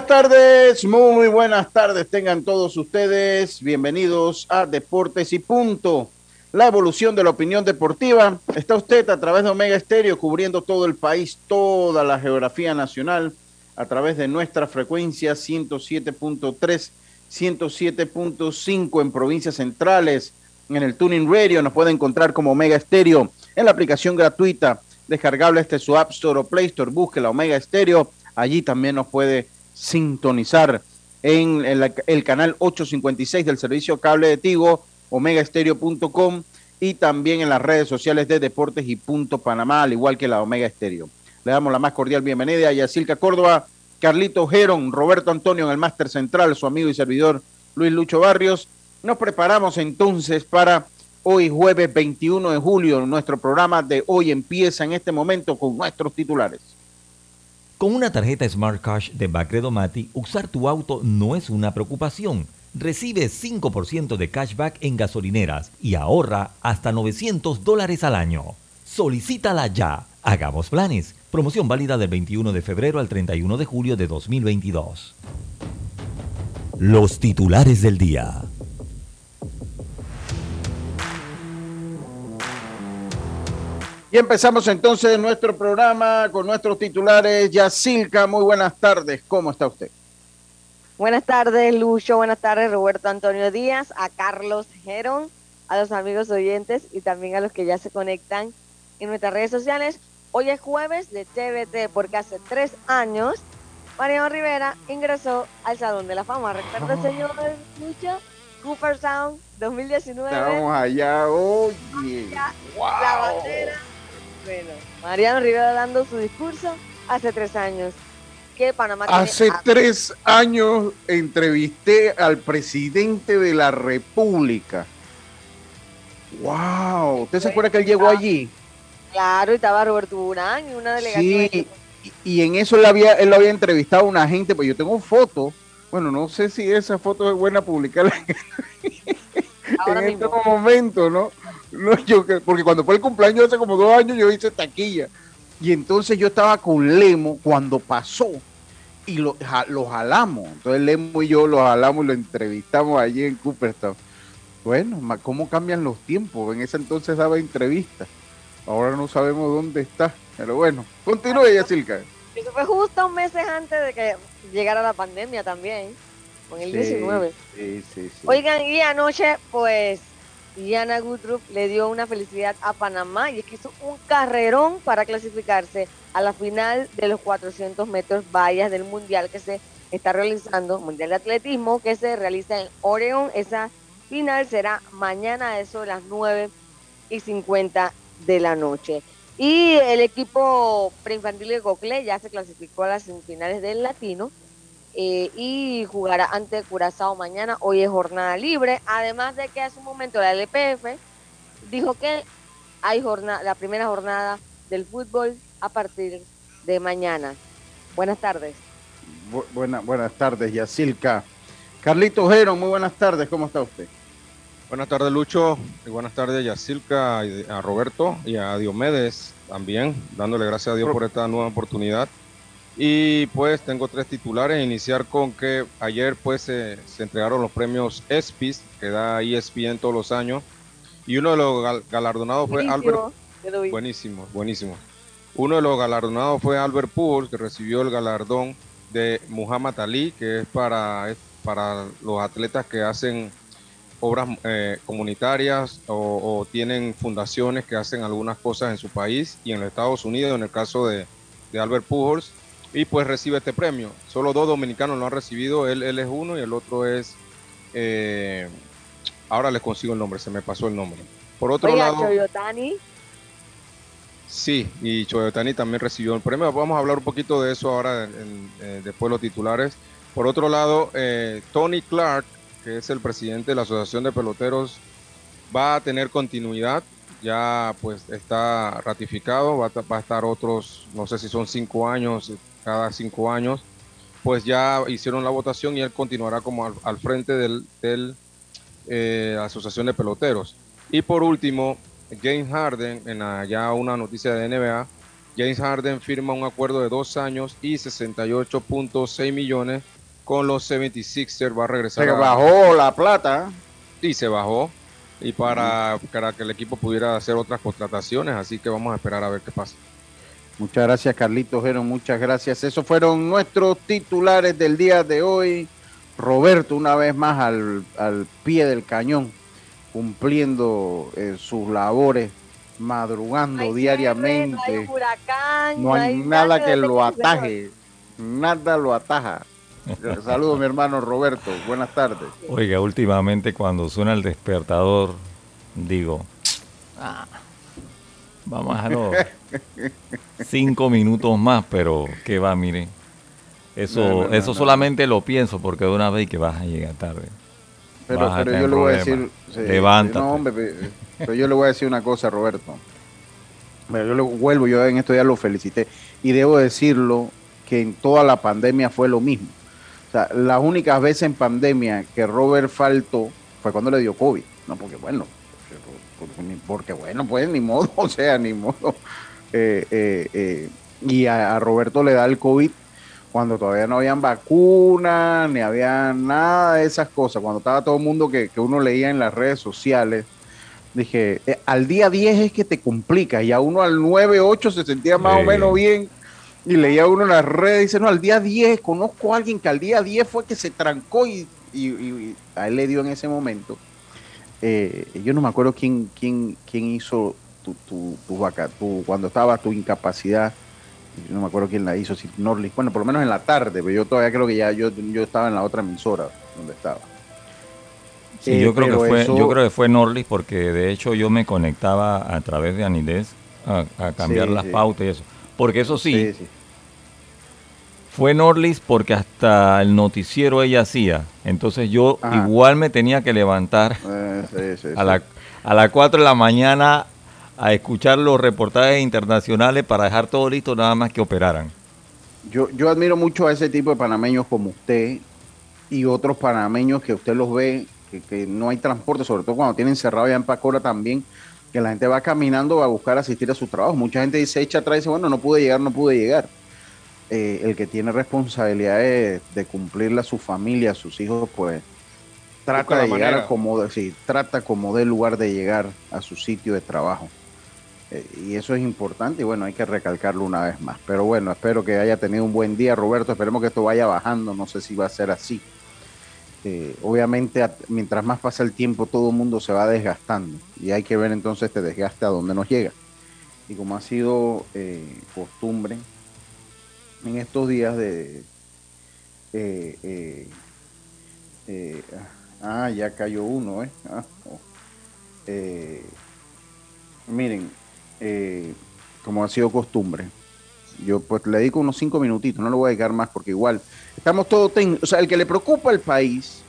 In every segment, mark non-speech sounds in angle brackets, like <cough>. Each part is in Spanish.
Buenas tardes, muy buenas tardes tengan todos ustedes. Bienvenidos a Deportes y Punto. La evolución de la opinión deportiva. Está usted a través de Omega Estéreo cubriendo todo el país, toda la geografía nacional, a través de nuestra frecuencia 107.3, 107.5 en provincias centrales. En el Tuning Radio nos puede encontrar como Omega Estéreo en la aplicación gratuita descargable este su App Store o Play Store. Busque la Omega Estéreo. Allí también nos puede sintonizar en el, el, canal 856 del servicio cable de Tigo, omegaestereo.com y también en las redes sociales de Deportes y Punto Panamá, al igual que la Omega Estéreo. Le damos la más cordial bienvenida a Yacilca Córdoba, Carlito Geron, Roberto Antonio en el Máster Central, su amigo y servidor Luis Lucho Barrios. Nos preparamos entonces para hoy jueves 21 de julio. Nuestro programa de hoy empieza en este momento con nuestros titulares. Con una tarjeta Smart Cash de Bacredo Mati, usar tu auto no es una preocupación. Recibe 5% de cashback en gasolineras y ahorra hasta 900 dólares al año. Solicítala ya. Hagamos planes. Promoción válida del 21 de febrero al 31 de julio de 2022. Los titulares del día. Y empezamos entonces nuestro programa con nuestros titulares. Yacilca, muy buenas tardes. ¿Cómo está usted? Buenas tardes, Lucho. Buenas tardes, Roberto Antonio Díaz, a Carlos Gerón, a los amigos oyentes y también a los que ya se conectan en nuestras redes sociales. Hoy es jueves de TVT porque hace tres años Mariano Rivera ingresó al Salón de la Fama. ¿Recuerda, oh. señor Lucho? Cooper Sound 2019. Estamos allá, oye. wow. La bandera bueno, Mariano Rivera dando su discurso hace tres años. Que Panamá hace tres años entrevisté al presidente de la República. ¡Wow! ¿Usted se acuerda que él llegó allí? Claro, y estaba Roberto Burán y una delegación. Sí, y, en eso él, había, él lo había entrevistado a una gente, pues yo tengo foto. Bueno, no sé si esa foto es buena publicarla <laughs> <laughs> en este momento, ¿no? No, yo, porque cuando fue el cumpleaños hace como dos años, yo hice taquilla. Y entonces yo estaba con Lemo cuando pasó y lo, lo jalamos. Entonces Lemo y yo lo jalamos y lo entrevistamos allí en Cooperstown. Bueno, ¿cómo cambian los tiempos? En ese entonces daba entrevistas. Ahora no sabemos dónde está. Pero bueno, continúe, Yacilca. Eso fue justo un mes antes de que llegara la pandemia también, con el 19. Sí, sí, sí. Oigan, y anoche, pues Diana Goodruff le dio una felicidad a Panamá y es que hizo un carrerón para clasificarse a la final de los 400 metros vallas del Mundial que se está realizando, Mundial de Atletismo, que se realiza en Oregon. Esa final será mañana a eso de las 9 y 50 de la noche. Y el equipo preinfantil de Cocle ya se clasificó a las semifinales del Latino eh, y jugará ante Curazao mañana. Hoy es jornada libre. Además de que hace un momento la LPF dijo que hay jornada, la primera jornada del fútbol a partir de mañana. Buenas tardes. buenas tardes, Yacilca. Carlito Ojero, muy buenas tardes. ¿Cómo está usted? Buenas tardes, Lucho. Y buenas tardes, Yacilca, a Roberto y a Diomedes también, dándole gracias a Dios por esta nueva oportunidad Y pues tengo tres titulares. Iniciar con que ayer pues se entregaron los premios ESPYs, que da ESPN todos los años. Y uno de los galardonados fue Albert. Buenísimo, buenísimo. Uno de los galardonados fue Albert Pujols, que recibió el galardón de Muhammad Ali, que es para, para los atletas que hacen obras eh, comunitarias o, tienen fundaciones que hacen algunas cosas en su país y en los Estados Unidos, en el caso de, Albert Pujols, y pues recibe este premio. Solo dos dominicanos lo han recibido, él, él es uno y el otro es, eh, ahora les consigo el nombre, se me pasó el nombre. Por otro lado... Sí, y Choyotani también recibió el premio. Vamos a hablar un poquito de eso ahora eh, después de los titulares. Por otro lado, Tony Clark que es el presidente de la Asociación de Peloteros, va a tener continuidad. Ya pues está ratificado, va a, estar otros, no sé si son cinco años, cada cinco años. Pues ya hicieron la votación y él continuará como al, frente del, del eh, Asociación de Peloteros. Y por último, James Harden, en ya una noticia de NBA, James Harden firma un acuerdo de dos años y 68.6 millones con los 76ers va a regresar. Se bajó la plata. Sí, se bajó. Y para, para que el equipo pudiera hacer otras contrataciones, así que vamos a esperar a ver qué pasa. Muchas gracias, Carlitos Jero, muchas gracias. Esos fueron nuestros titulares del día de hoy. Roberto, una vez más al, pie del cañón, cumpliendo eh, sus labores, madrugando diariamente. no hay, huracán, no hay nada que lo ataje, nada lo ataja. Saludos, mi hermano Roberto. Buenas tardes. Oiga, últimamente cuando suena el despertador, digo, ah, vamos a <laughs> cinco minutos más, pero que va, mire. Eso, eso solamente lo pienso porque de una vez que vas a llegar tarde. Pero, pero yo le voy a decir. Levántate. pero yo le voy a decir una cosa, Roberto. yo le vuelvo, yo en esto ya lo felicité. Y debo decirlo que en toda la pandemia fue lo mismo. O sea, las únicas veces en pandemia que Robert faltó fue cuando le dio COVID. No, porque bueno, porque, bueno, pues ni modo, o sea, ni modo. Eh, eh, eh, y a, Roberto le da el COVID cuando todavía no habían vacunas, ni había nada de esas cosas. Cuando estaba todo el mundo que, que uno leía en las redes sociales, dije, al día 10 es que te complica, y a uno al 9, 8 se sentía más o menos bien y leía uno en las redes, dice, no, al día 10, conozco a alguien que al día 10 fue que se trancó y, a él le dio en ese momento. Eh, yo no me acuerdo quién, quién, quién hizo tu, tu, tu, cuando estaba tu incapacidad. Yo no me acuerdo quién la hizo, si Norlis. Bueno, por lo menos en la tarde, pero yo todavía creo que ya yo, yo estaba en la otra emisora donde estaba. Sí, yo, creo que fue, yo creo que fue Norlis porque de hecho yo me conectaba a través de Anides a, cambiar las pautas y eso. Porque eso sí, fue Norlis porque hasta el noticiero ella hacía. Entonces yo igual me tenía que levantar eh, <laughs> a, la, a las 4 de la mañana a escuchar los reportajes internacionales para dejar todo listo nada más que operaran. Yo, yo admiro mucho a ese tipo de panameños como usted y otros panameños que usted los ve, que, no hay transporte, sobre todo cuando tienen cerrado ya en Pacora también que la gente va caminando a buscar asistir a su trabajo. Mucha gente dice, echa atrás y dice, bueno, no pude llegar, no pude llegar. Eh, el que tiene responsabilidad de, cumplirle a su familia, a sus hijos, pues trata de llegar como, sí, trata como de lugar de llegar a su sitio de trabajo. Eh, y eso es importante y bueno, hay que recalcarlo una vez más. Pero bueno, espero que haya tenido un buen día, Roberto. Esperemos que esto vaya bajando. No sé si va a ser así. Eh, obviamente mientras más pasa el tiempo todo el mundo se va desgastando y hay que ver entonces este desgaste a dónde nos llega. Y como ha sido eh, costumbre en estos días de... Ah, ya cayó uno, ¿eh? Ah, oh. miren, como ha sido costumbre, yo pues le dedico unos cinco minutitos, no lo voy a dedicar más porque igual estamos todos tensos. O sea, el que le preocupa el país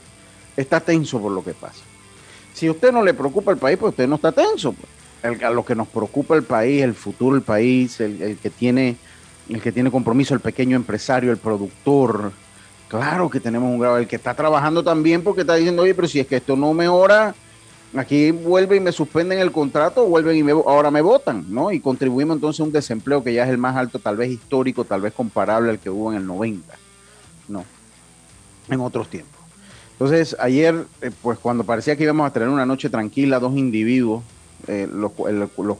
está tenso por lo que pasa. Si usted no le preocupa el país, pues usted no está tenso. Pues. a lo que nos preocupa el país, el futuro del país, el, que tiene, el que tiene compromiso, el pequeño empresario, el productor. Claro que tenemos un grado, el que está trabajando también porque está diciendo, oye, pero si es que esto no mejora, Aquí vuelven y me suspenden el contrato, vuelven y me, ahora me votan, ¿no? Y contribuimos entonces a un desempleo que ya es el más alto, tal vez histórico, tal vez comparable al que hubo en el 90, ¿no? En otros tiempos. Entonces, ayer, eh, pues cuando parecía que íbamos a tener una noche tranquila, dos individuos, eh, los,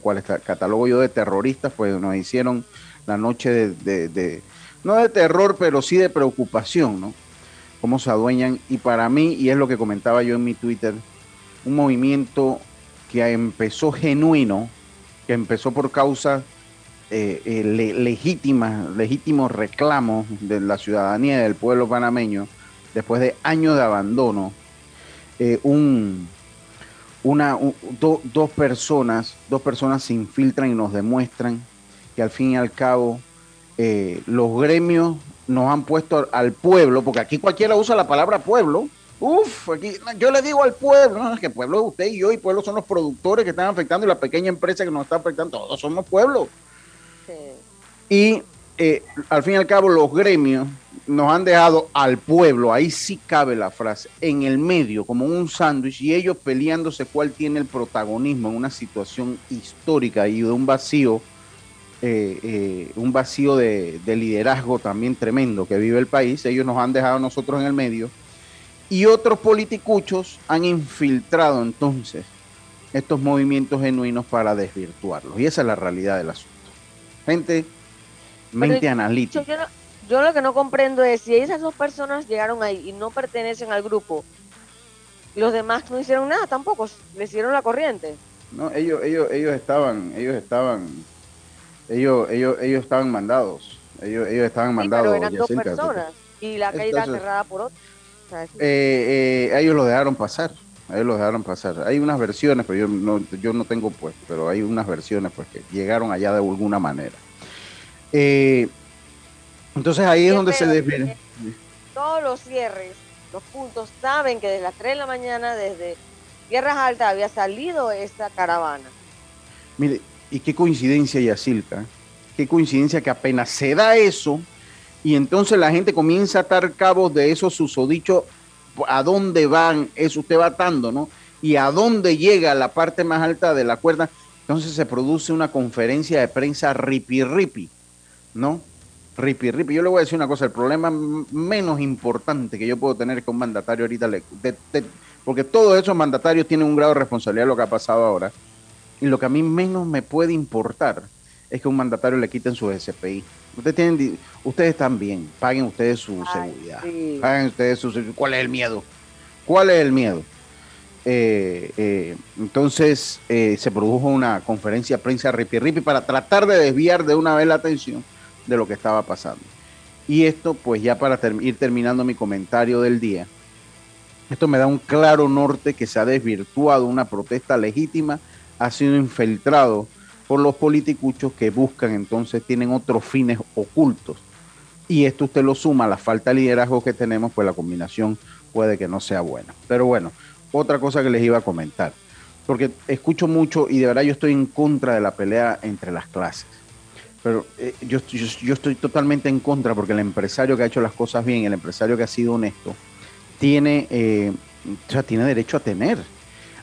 cuales catalogo yo de terroristas, pues nos hicieron la noche de, de, no de terror, pero sí de preocupación, ¿no? Cómo se adueñan. Y para mí, y es lo que comentaba yo en mi Twitter, un movimiento que empezó genuino, que empezó por causa eh, eh, legítimos reclamos de la ciudadanía del pueblo panameño, después de años de abandono, eh, un, una, dos personas, dos personas se infiltran y nos demuestran que al fin y al cabo los gremios nos han puesto al pueblo, porque aquí cualquiera usa la palabra pueblo, Uf, aquí yo le digo al pueblo, no, es que pueblo usted y yo, y pueblo son los productores que están afectando y la pequeña empresa que nos está afectando, todos somos pueblo. Y eh, al fin y al cabo los gremios nos han dejado al pueblo, ahí sí cabe la frase, en el medio, como un sándwich, y ellos peleándose cuál tiene el protagonismo en una situación histórica y de un vacío, eh, eh, un vacío de, de liderazgo también tremendo que vive el país. Ellos nos han dejado a nosotros en el medio y otros politicuchos han infiltrado entonces estos movimientos genuinos para desvirtuarlos. Y esa es la realidad del asunto. Gente, mente analítica. Yo, lo que no comprendo es si esas dos personas llegaron ahí y no pertenecen al grupo, los demás no hicieron nada tampoco, le hicieron la corriente. No, ellos, ellos, ellos estaban, ellos estaban, ellos, ellos, ellos estaban mandados. Ellos, ellos estaban mandados. pero eran dos personas y la calle está cerrada por otro. Eh, eh, ellos lo dejaron pasar. Ellos lo dejaron pasar. Hay unas versiones, pero yo no, yo no tengo pues, pero hay unas versiones pues que llegaron allá de alguna manera. Eh, entonces ahí es donde se desviene. Todos los cierres, los puntos, saben que desde las 3 de la mañana, desde Tierras Altas, había salido esta caravana. Mire, y qué coincidencia, Yacilca. Qué coincidencia que apenas se da eso, y entonces la gente comienza a atar cabos de esos susodichos, a dónde van, eso usted va atando, ¿no? Y a dónde llega la parte más alta de la cuerda. Entonces se produce una conferencia de prensa ripi ripi, ¿no? Ripi ripi. Yo le voy a decir una cosa, el problema menos importante que yo puedo tener con un mandatario ahorita, porque todos esos mandatarios tienen un grado de responsabilidad de lo que ha pasado ahora, y lo que a mí menos me puede importar es que un mandatario le quiten su SPI. Ustedes tienen, ustedes están bien, paguen ustedes su seguridad, paguen ustedes su ¿Cuál es el miedo? ¿Cuál es el miedo? Eh, eh, entonces eh, se produjo una conferencia de prensa ripi ripi para tratar de desviar de una vez la atención de lo que estaba pasando. Y esto, pues ya para ir terminando mi comentario del día, esto me da un claro norte que se ha desvirtuado una protesta legítima, ha sido infiltrado los politicuchos que buscan entonces, tienen otros fines ocultos. Y esto usted lo suma a la falta de liderazgo que tenemos, pues la combinación puede que no sea buena. Pero bueno, otra cosa que les iba a comentar, porque escucho mucho y de verdad yo estoy en contra de la pelea entre las clases. Pero eh, yo, yo, estoy totalmente en contra porque el empresario que ha hecho las cosas bien, el empresario que ha sido honesto, tiene, eh, tiene derecho a tener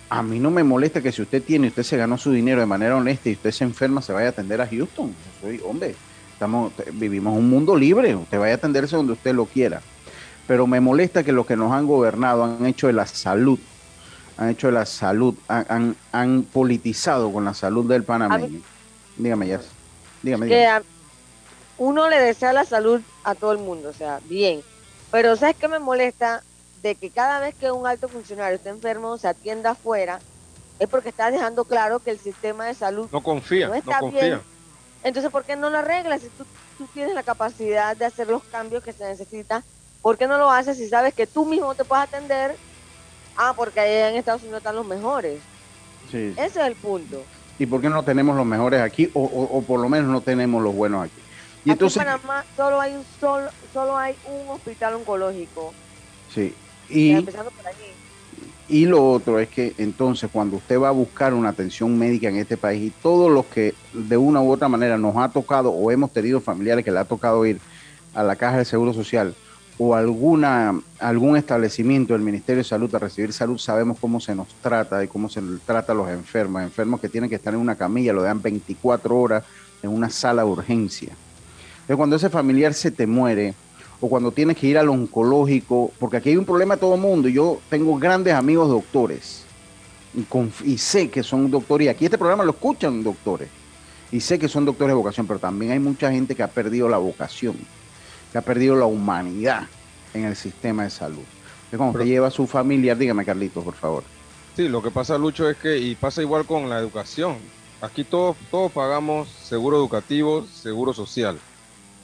a mí no me molesta que si usted tiene, usted se ganó su dinero de manera honesta y usted se enferma, se vaya a atender a Houston. Soy, hombre, estamos, vivimos un mundo libre, usted vaya a atenderse donde usted lo quiera. Pero me molesta que los que nos han gobernado han hecho de la salud, han hecho de la salud, han, han, politizado con la salud del panameño. Dígame, ya. Dígame, dígame. uno le desea la salud a todo el mundo, o sea, bien. Pero ¿sabes qué me molesta? De que cada vez que un alto funcionario está enfermo se atienda afuera, es porque está dejando claro que el sistema de salud no confía, no, está confía. Entonces, ¿por qué no lo arreglas? Si tú, tienes la capacidad de hacer los cambios que se necesitan, ¿por qué no lo haces si sabes que tú mismo te puedes atender? Ah, porque allá en Estados Unidos están los mejores. Sí. Ese es el punto. ¿Y por qué no tenemos los mejores aquí o, por lo menos no tenemos los buenos aquí? Y entonces, en Panamá solo hay un solo, solo hay un hospital oncológico. Sí, y, y lo otro es que entonces cuando usted va a buscar una atención médica en este país y todos los que de una u otra manera nos ha tocado o hemos tenido familiares que le ha tocado ir a la caja de seguro social, o alguna, algún establecimiento del Ministerio de Salud a recibir salud, sabemos cómo se nos trata y cómo se trata a los enfermos. Enfermos que tienen que estar en una camilla, lo dan 24 horas en una sala de urgencia. Entonces, cuando ese familiar se te muere, o cuando tienes que ir al oncológico, porque aquí hay un problema de todo el mundo. Yo tengo grandes amigos doctores y, y, sé que son doctores, y aquí este programa lo escuchan doctores, y sé que son doctores de vocación, pero también hay mucha gente que ha perdido la vocación que ha perdido la humanidad en el sistema de salud. Es como que lleva a su familia, dígame Carlitos, por favor. Sí, lo que pasa, Lucho, es que, y pasa igual con la educación. Aquí todos, todos pagamos seguro educativo, seguro social.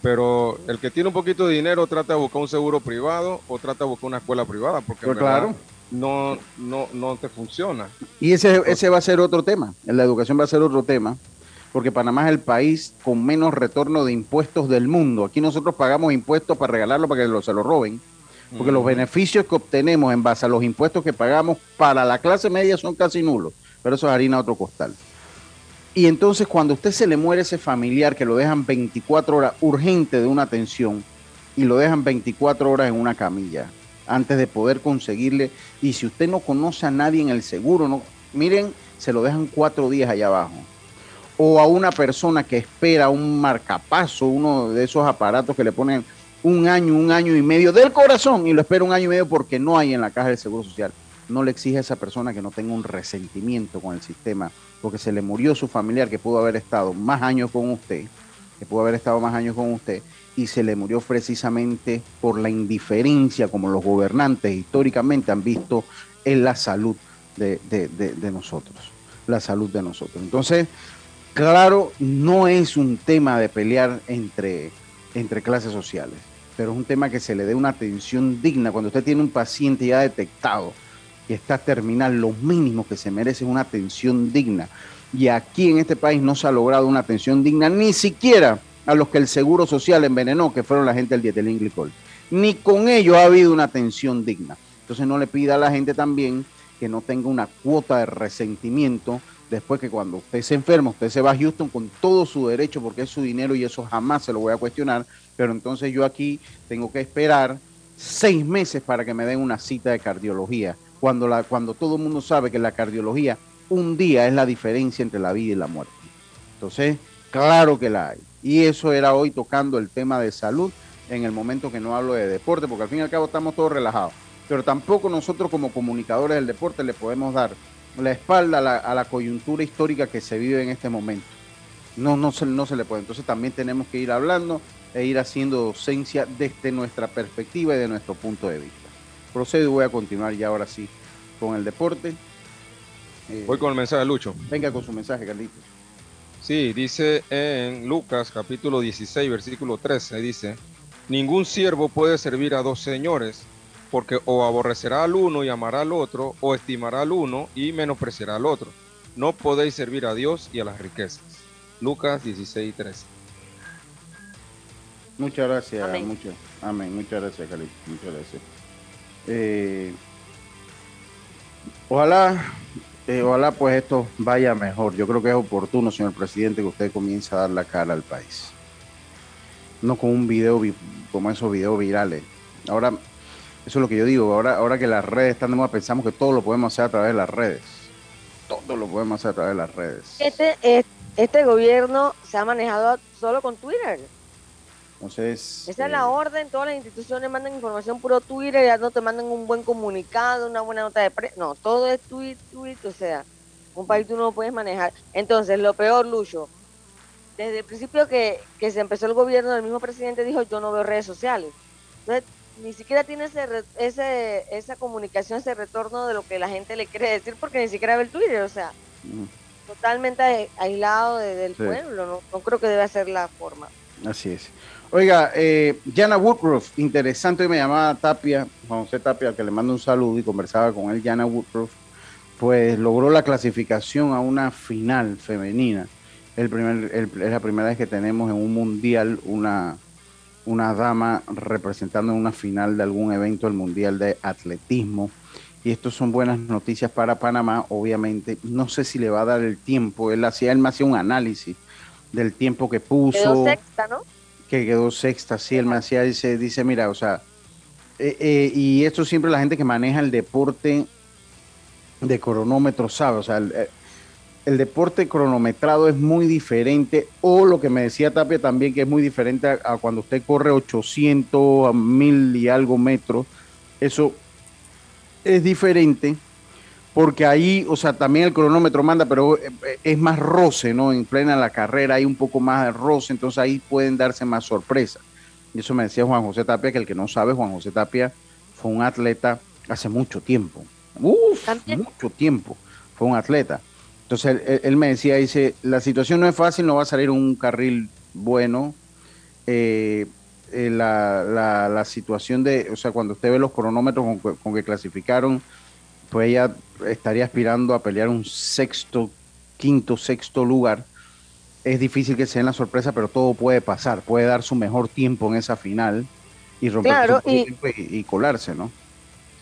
Pero el que tiene un poquito de dinero trata de buscar un seguro privado o trata de buscar una escuela privada, porque pues claro. no, no, no te funciona. Y ese, ese va a ser otro tema. La educación va a ser otro tema porque Panamá es el país con menos retorno de impuestos del mundo. Aquí nosotros pagamos impuestos para regalarlo para que se lo roben, porque los beneficios que obtenemos en base a los impuestos que pagamos para la clase media son casi nulos, pero eso es harina a otro costal. Y entonces cuando usted se le muere ese familiar que lo dejan 24 horas urgente de una atención y lo dejan 24 horas en una camilla antes de poder conseguirle, y si usted no conoce a nadie en el seguro, no, miren, se lo dejan cuatro días allá abajo o a una persona que espera un marcapaso, uno de esos aparatos que le ponen un año, un año y medio del corazón y lo espera un año y medio porque no hay en la caja del Seguro Social. No le exige a esa persona que no tenga un resentimiento con el sistema porque se le murió su familiar que pudo haber estado más años con usted, que pudo haber estado más años con usted y se le murió precisamente por la indiferencia como los gobernantes históricamente han visto en la salud de, nosotros, la salud de nosotros. Entonces, Claro, no es un tema de pelear entre, entre clases sociales, pero es un tema que se le dé una atención digna. Cuando usted tiene un paciente ya detectado y está terminal, lo mínimo que se merece es una atención digna. Y aquí en este país no se ha logrado una atención digna, ni siquiera a los que el Seguro Social envenenó, que fueron la gente del dietelín glicol. Ni con ellos ha habido una atención digna. Entonces no le pida a la gente también que no tenga una cuota de resentimiento después que cuando usted se enferma, usted se va a Houston con todo su derecho porque es su dinero y eso jamás se lo voy a cuestionar, pero entonces yo aquí tengo que esperar seis meses para que me den una cita de cardiología, cuando, la, cuando todo el mundo sabe que la cardiología un día es la diferencia entre la vida y la muerte. Entonces, claro que la hay. Y eso era hoy tocando el tema de salud en el momento que no hablo de deporte, porque al fin y al cabo estamos todos relajados. Pero tampoco nosotros como comunicadores del deporte le podemos dar la espalda a la, coyuntura histórica que se vive en este momento. No, no, se, no se le puede. Entonces también tenemos que ir hablando e ir haciendo docencia desde nuestra perspectiva y de nuestro punto de vista. Procedo y voy a continuar ya ahora sí con el deporte. Eh, voy con el mensaje de Lucho. Venga con su mensaje, Carlitos. Sí, dice en Lucas capítulo 16, versículo 13, dice, ningún siervo puede servir a dos señores porque o aborrecerá al uno y amará al otro, o estimará al uno y menospreciará al otro. No podéis servir a Dios y a las riquezas. Lucas 16, 13. Muchas gracias, amén. Muchas gracias, Cali. Muchas gracias. Eh, ojalá, eh, ojalá pues esto vaya mejor. Yo creo que es oportuno, señor presidente, que usted comience a dar la cara al país. No con un video como esos videos virales. Ahora eso es lo que yo digo. Ahora, ahora que las redes están de moda, pensamos que todo lo podemos hacer a través de las redes. Todo lo podemos hacer a través de las redes. Este, este gobierno se ha manejado solo con Twitter. Entonces. Esa es la eh, orden. Todas las instituciones mandan información puro Twitter. Ya no te mandan un buen comunicado, una buena nota de prensa. No, todo es tweet, tweet. O sea, un país tú no lo puedes manejar. Entonces, lo peor, Lucho, desde el principio que, que se empezó el gobierno, el mismo presidente dijo: Yo no veo redes sociales. Entonces, ni siquiera tiene ese, ese, esa comunicación, ese retorno de lo que la gente le quiere decir, porque ni siquiera ve el Twitter, o sea, totalmente aislado del pueblo, no, creo que debe ser la forma. Así es. Oiga, eh, Jana Woodruff, interesante, me llamaba Tapia, José Tapia, que le mando un saludo y conversaba con él, Jana Woodruff, pues logró la clasificación a una final femenina. El primer, es la primera vez que tenemos en un mundial una una dama representando en una final de algún evento del Mundial de Atletismo. Y esto son buenas noticias para Panamá, obviamente. No sé si le va a dar el tiempo. Él hacía, él me hacía un análisis del tiempo que puso. Quedó sexta, ¿no? Que quedó sexta, sí, me hacía, dice, dice, mira, o sea, Eh, eh, y esto siempre la gente que maneja el deporte de cronómetro sabe, o sea, el, el, deporte cronometrado es muy diferente, o lo que me decía Tapia también, que es muy diferente a, cuando usted corre 800 a 1000 y algo metros, eso es diferente, porque ahí, o sea, también el cronómetro manda, pero es más roce, ¿no? En plena la carrera hay un poco más de roce, entonces ahí pueden darse más sorpresas. Y eso me decía Juan José Tapia, que el que no sabe, Juan José Tapia fue un atleta hace mucho tiempo. Uf, mucho tiempo. Fue un atleta. Entonces él, me decía, dice, la situación no es fácil, no va a salir un carril bueno. Eh, eh, la, situación de, o sea, cuando usted ve los cronómetros con, con, que clasificaron, pues ella estaría aspirando a pelear un sexto, quinto, sexto lugar es difícil que se den la sorpresa, pero todo puede pasar. Puede dar su mejor tiempo en esa final y romper y, colarse, ¿no?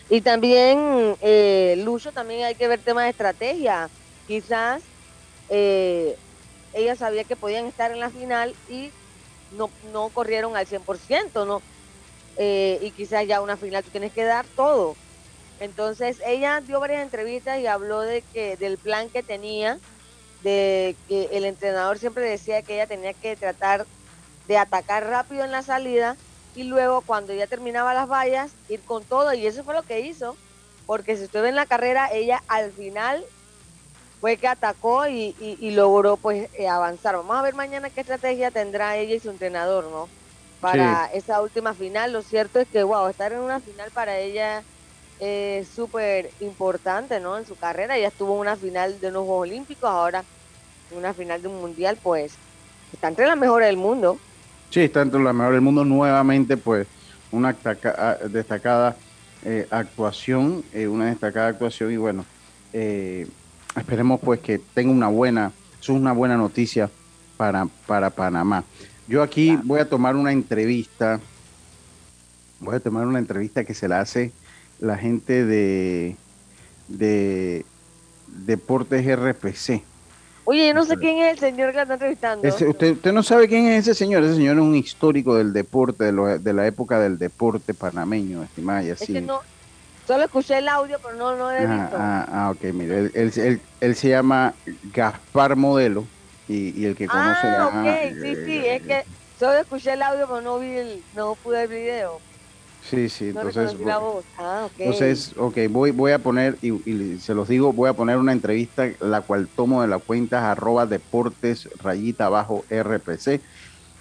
Y también, eh, Lucho, también hay que ver temas de estrategia. Quizás eh, ella sabía que podían estar en la final y no, no corrieron al 100%, ¿no? Eh, y quizás ya una final tú tienes que dar todo. Entonces ella dio varias entrevistas y habló de que del plan que tenía de que el entrenador siempre decía que ella tenía que tratar de atacar rápido en la salida y luego cuando ya terminaba las vallas ir con todo. Y eso fue lo que hizo porque si usted ve en la carrera ella al final fue que atacó y, logró pues eh, avanzar. Vamos a ver mañana qué estrategia tendrá ella y su entrenador no para esa última final. Lo cierto es que wow estar en una final para ella es súper importante no en su carrera ella estuvo en una final de unos Juegos Olímpicos ahora una final de un mundial, pues está entre las mejores del mundo. Sí, está entre las mejores del mundo. Nuevamente, pues, una ah, destacada eh, actuación, eh, una destacada actuación y bueno, eh, esperemos pues que tenga una buena, es una buena noticia para, para Panamá. Yo aquí voy a tomar una entrevista, voy a tomar una entrevista que se la hace la gente de, de Deportes RPC. Oye, yo no sé quién es el señor que la está entrevistando. usted, no sabe quién es ese señor. Ese señor es un histórico del deporte, de, la época del deporte panameño, estimada y así. Es que no, solo escuché el audio, pero no, no he ah, visto. Ah, ah, ok, mire, él, se llama Gaspar Modelo y, el que conoce... Ah, ok, sí, sí, es que solo escuché el audio, pero no vi el, no pude el video. Sí, sí, entonces, ah, entonces, ok, voy, voy a poner, y, se los digo, voy a poner una entrevista, la cual tomo de la cuenta arroba deportes rayita abajo RPC,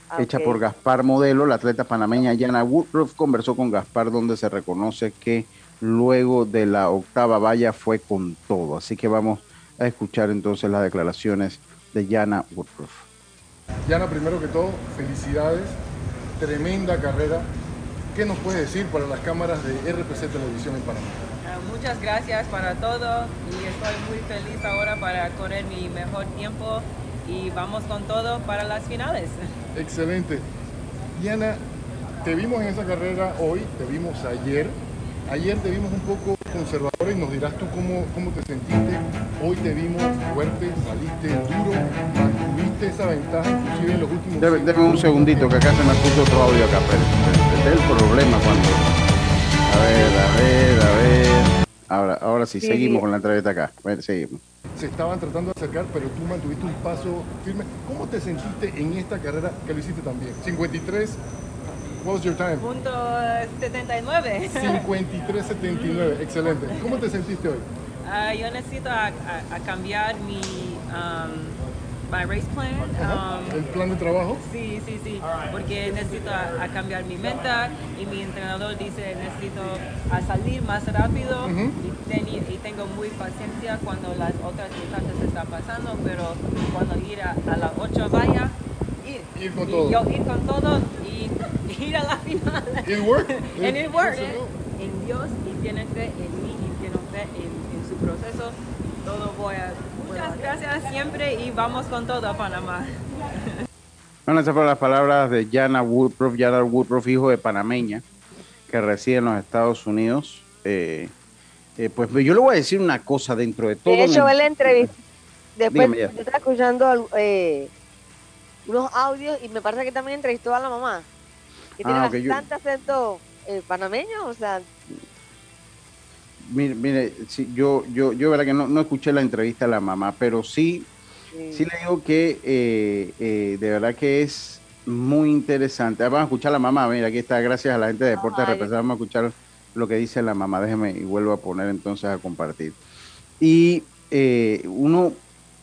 ah, hecha por Gaspar Modelo, la atleta panameña Yana Woodruff conversó con Gaspar donde se reconoce que luego de la octava valla fue con todo. Así que vamos a escuchar entonces las declaraciones de Yana Woodruff. Yana, primero que todo, felicidades, tremenda carrera, ¿Qué nos puede decir para las cámaras de RPC Televisión en Panamá? Ah, muchas gracias para todo y estoy muy feliz ahora para correr mi mejor tiempo y vamos con todo para las finales. <laughs> Excelente. Diana, te vimos en esa carrera hoy, te vimos ayer. Ayer te vimos un poco conservador y nos dirás tú cómo, cómo te sentiste. Hoy te vimos fuerte, saliste duro, mantuviste esa ventaja inclusive en los últimos... Deme, un segundito que acá se me puso otro audio acá, pero el problema cuando. A ver, a ver, a ver. Ahora, ahora sí, seguimos con la entrevista acá. seguimos. Se estaban tratando de acercar, pero tú mantuviste un paso firme. ¿Cómo te sentiste en esta carrera que lo hiciste también? 53. What was your time? Punto 79. 53.79, excelente. ¿Cómo te sentiste hoy? Uh, yo necesito a, cambiar mi um, my race plan. Um, ¿El plan de trabajo? Sí, sí, sí, porque necesito a, cambiar mi meta y mi entrenador dice necesito a salir más rápido y, tengo muy paciencia cuando las otras distancias están pasando, pero cuando ir a, las 8 vaya, ir. Ir con todo. Yo ir con todo y <laughs> ir a la final. It worked. And it worked. En Dios y tiene fe en mí y tiene fe en, en su proceso. Todo voy a Muchas gracias siempre y vamos con todo a Panamá. Bueno, esas fueron las palabras de Jana Woodruff, Jana Woodruff, hijo de panameña, que reside en los Estados Unidos. Eh, eh, pues yo le voy a decir una cosa dentro de todo. De hecho, él entrevista. Después yo estaba escuchando eh, unos audios y me parece que también entrevistó a la mamá. Que tiene ah, bastante acento eh, panameños, o sea... Mire, mire yo, yo, yo verdad que no, no escuché la entrevista a la mamá, pero sí, sí, le digo que eh, eh, de verdad que es muy interesante. Vamos a escuchar a la mamá, mira, aquí está, gracias a la gente de Deportes Representados, vamos a escuchar lo que dice la mamá. Déjeme y vuelvo a poner entonces a compartir. Y uno,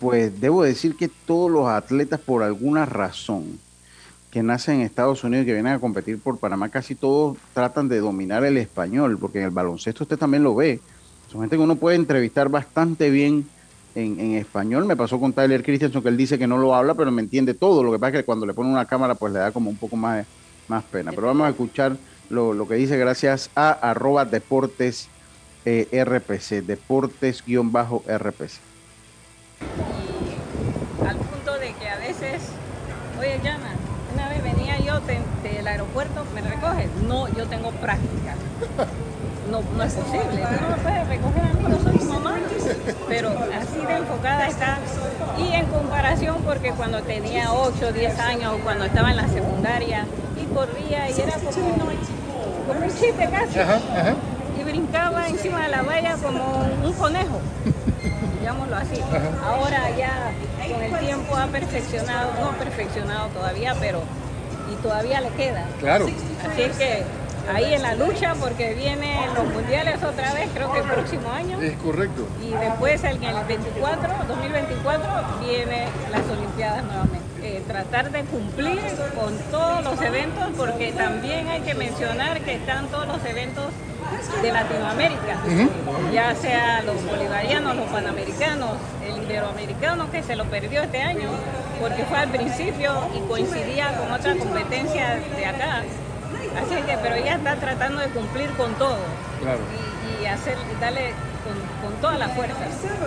pues debo decir que todos los atletas por alguna razón, que nacen en Estados Unidos y que vienen a competir por Panamá, casi todos tratan de dominar el español, porque en el baloncesto usted también lo ve. Son gente que uno puede entrevistar bastante bien en, español. Me pasó con Tyler Christensen, que él dice que no lo habla, pero me entiende todo. Lo que pasa es que cuando le pone una cámara, pues le da como un poco más, más pena. Pero vamos a escuchar lo, que dice gracias a arroba deportes eh, RPC, deportes-RPC. Al punto de que a veces, oye, llama una vez venía yo del aeropuerto, ¿me recoges? No, yo tengo práctica. No, no es posible, no me puedes recoger a mí, no soy tu mamá. Pero así de enfocada está. Y en comparación, porque cuando tenía 8, 10 años, cuando estaba en la secundaria, y corría y era como, como un chiste casi. Y brincaba encima de la valla como un conejo digámoslo así. Ahora ya con el tiempo ha perfeccionado, no perfeccionado todavía, pero y todavía le queda. Claro. Así es que ahí en la lucha porque vienen los mundiales otra vez, creo que el próximo año. Es correcto. Y después el, el 24, 2024 viene las Olimpiadas nuevamente. Eh, tratar de cumplir con todos los eventos porque también hay que mencionar que están todos los eventos de Latinoamérica, ya sea los bolivarianos, los panamericanos, el iberoamericano que se lo perdió este año porque fue al principio y coincidía con otra competencia de acá. Así que, pero ella está tratando de cumplir con todo y, hacer, darle con, toda la fuerza.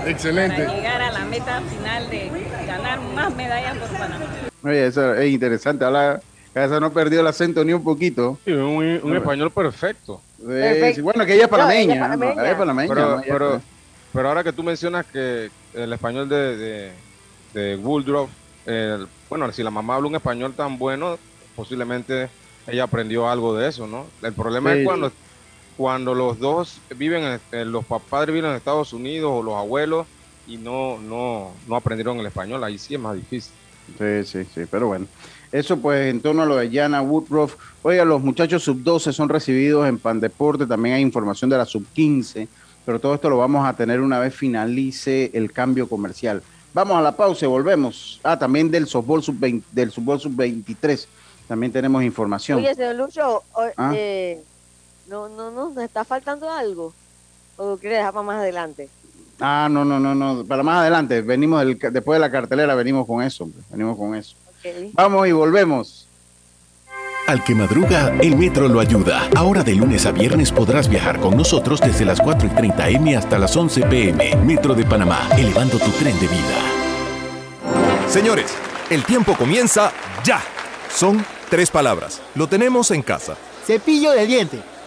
Excelente. Para llegar a la meta final de ganar más medallas por Panamá. Oye, eso es interesante. Ahora, esa no perdió el acento ni un poquito. un, español perfecto. bueno, que ella es panameña. pero, pero, ahora que tú mencionas que el español de, de, de Woodruff, bueno, si la mamá habla un español tan bueno, posiblemente ella aprendió algo de eso, ¿no? El problema es cuando, cuando los dos viven, en, los padres viven en Estados Unidos o los abuelos y no, no, no aprendieron el español, ahí sí es más difícil. Sí, sí, sí, pero bueno. Eso pues en torno a lo de Jana Woodruff. Oiga, los muchachos sub-12 son recibidos en Pan Deporte, también hay información de la sub-15, pero todo esto lo vamos a tener una vez finalice el cambio comercial. Vamos a la pausa y volvemos. Ah, también del softball sub-20, del softball sub-23 también tenemos información. Oye, señor Lucho, ¿Ah? eh, no, no, no, ¿nos está faltando algo? ¿O quiere dejar para más adelante? Ah, no, no, no, no, para más adelante. Venimos del, después de la cartelera, venimos con eso, venimos con eso. Vamos y volvemos. Al que madruga, el metro lo ayuda. Ahora de lunes a viernes podrás viajar con nosotros desde las 4 y 30 M hasta las 11 PM. Metro de Panamá, elevando tu tren de vida. Señores, el tiempo comienza ya. Son tres palabras. Lo tenemos en casa. Cepillo de diente.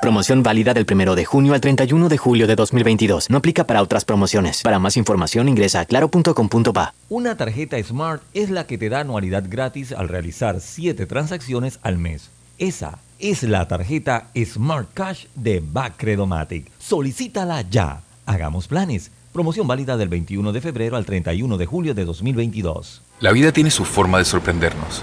Promoción válida del 1 de junio al 31 de julio de 2022. No aplica para otras promociones. Para más información ingresa a claro.com.pa. Una tarjeta Smart es la que te da anualidad gratis al realizar 7 transacciones al mes. Esa es la tarjeta Smart Cash de Bacredomatic. Solicítala ya. Hagamos planes. Promoción válida del 21 de febrero al 31 de julio de 2022. La vida tiene su forma de sorprendernos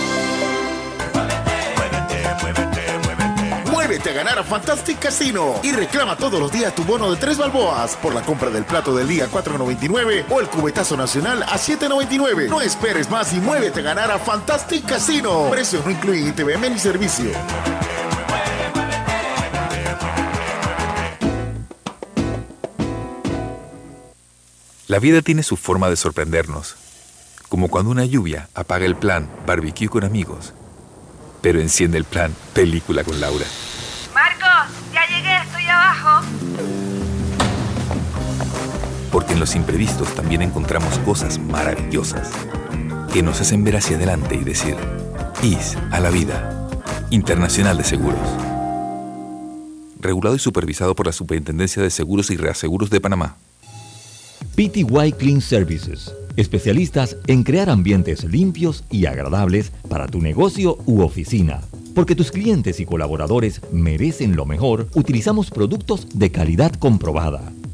A ganar a Fantastic Casino y reclama todos los días tu bono de 3 balboas por la compra del plato del día 4.99 o el cubetazo nacional a 7.99. No esperes más y muévete a ganar a Fantastic Casino. Precios no incluyen ITVM ni servicio. La vida tiene su forma de sorprendernos, como cuando una lluvia apaga el plan barbecue con amigos, pero enciende el plan película con Laura. Porque en los imprevistos también encontramos cosas maravillosas que nos hacen ver hacia adelante y decir, IS a la vida, Internacional de Seguros. Regulado y supervisado por la Superintendencia de Seguros y Reaseguros de Panamá. PTY Clean Services, especialistas en crear ambientes limpios y agradables para tu negocio u oficina. Porque tus clientes y colaboradores merecen lo mejor, utilizamos productos de calidad comprobada.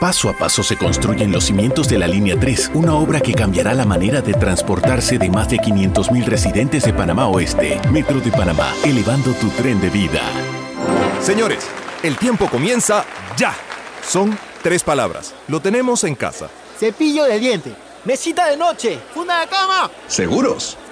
Paso a paso se construyen los cimientos de la Línea 3, una obra que cambiará la manera de transportarse de más de 500.000 residentes de Panamá Oeste. Metro de Panamá, elevando tu tren de vida. Señores, el tiempo comienza ya. Son tres palabras. Lo tenemos en casa. Cepillo de diente. Mesita de noche. Funda de cama. ¿Seguros?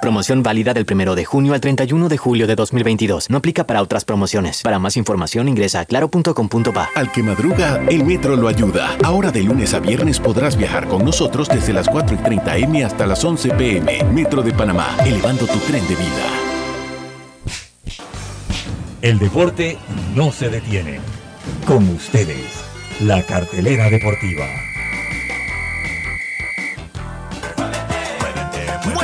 Promoción válida del 1 de junio al 31 de julio de 2022. No aplica para otras promociones. Para más información ingresa a claro.com.pa. Al que madruga, el metro lo ayuda. Ahora de lunes a viernes podrás viajar con nosotros desde las 4 y 30 M hasta las 11 PM. Metro de Panamá, elevando tu tren de vida. El deporte no se detiene. Con ustedes, la cartelera deportiva.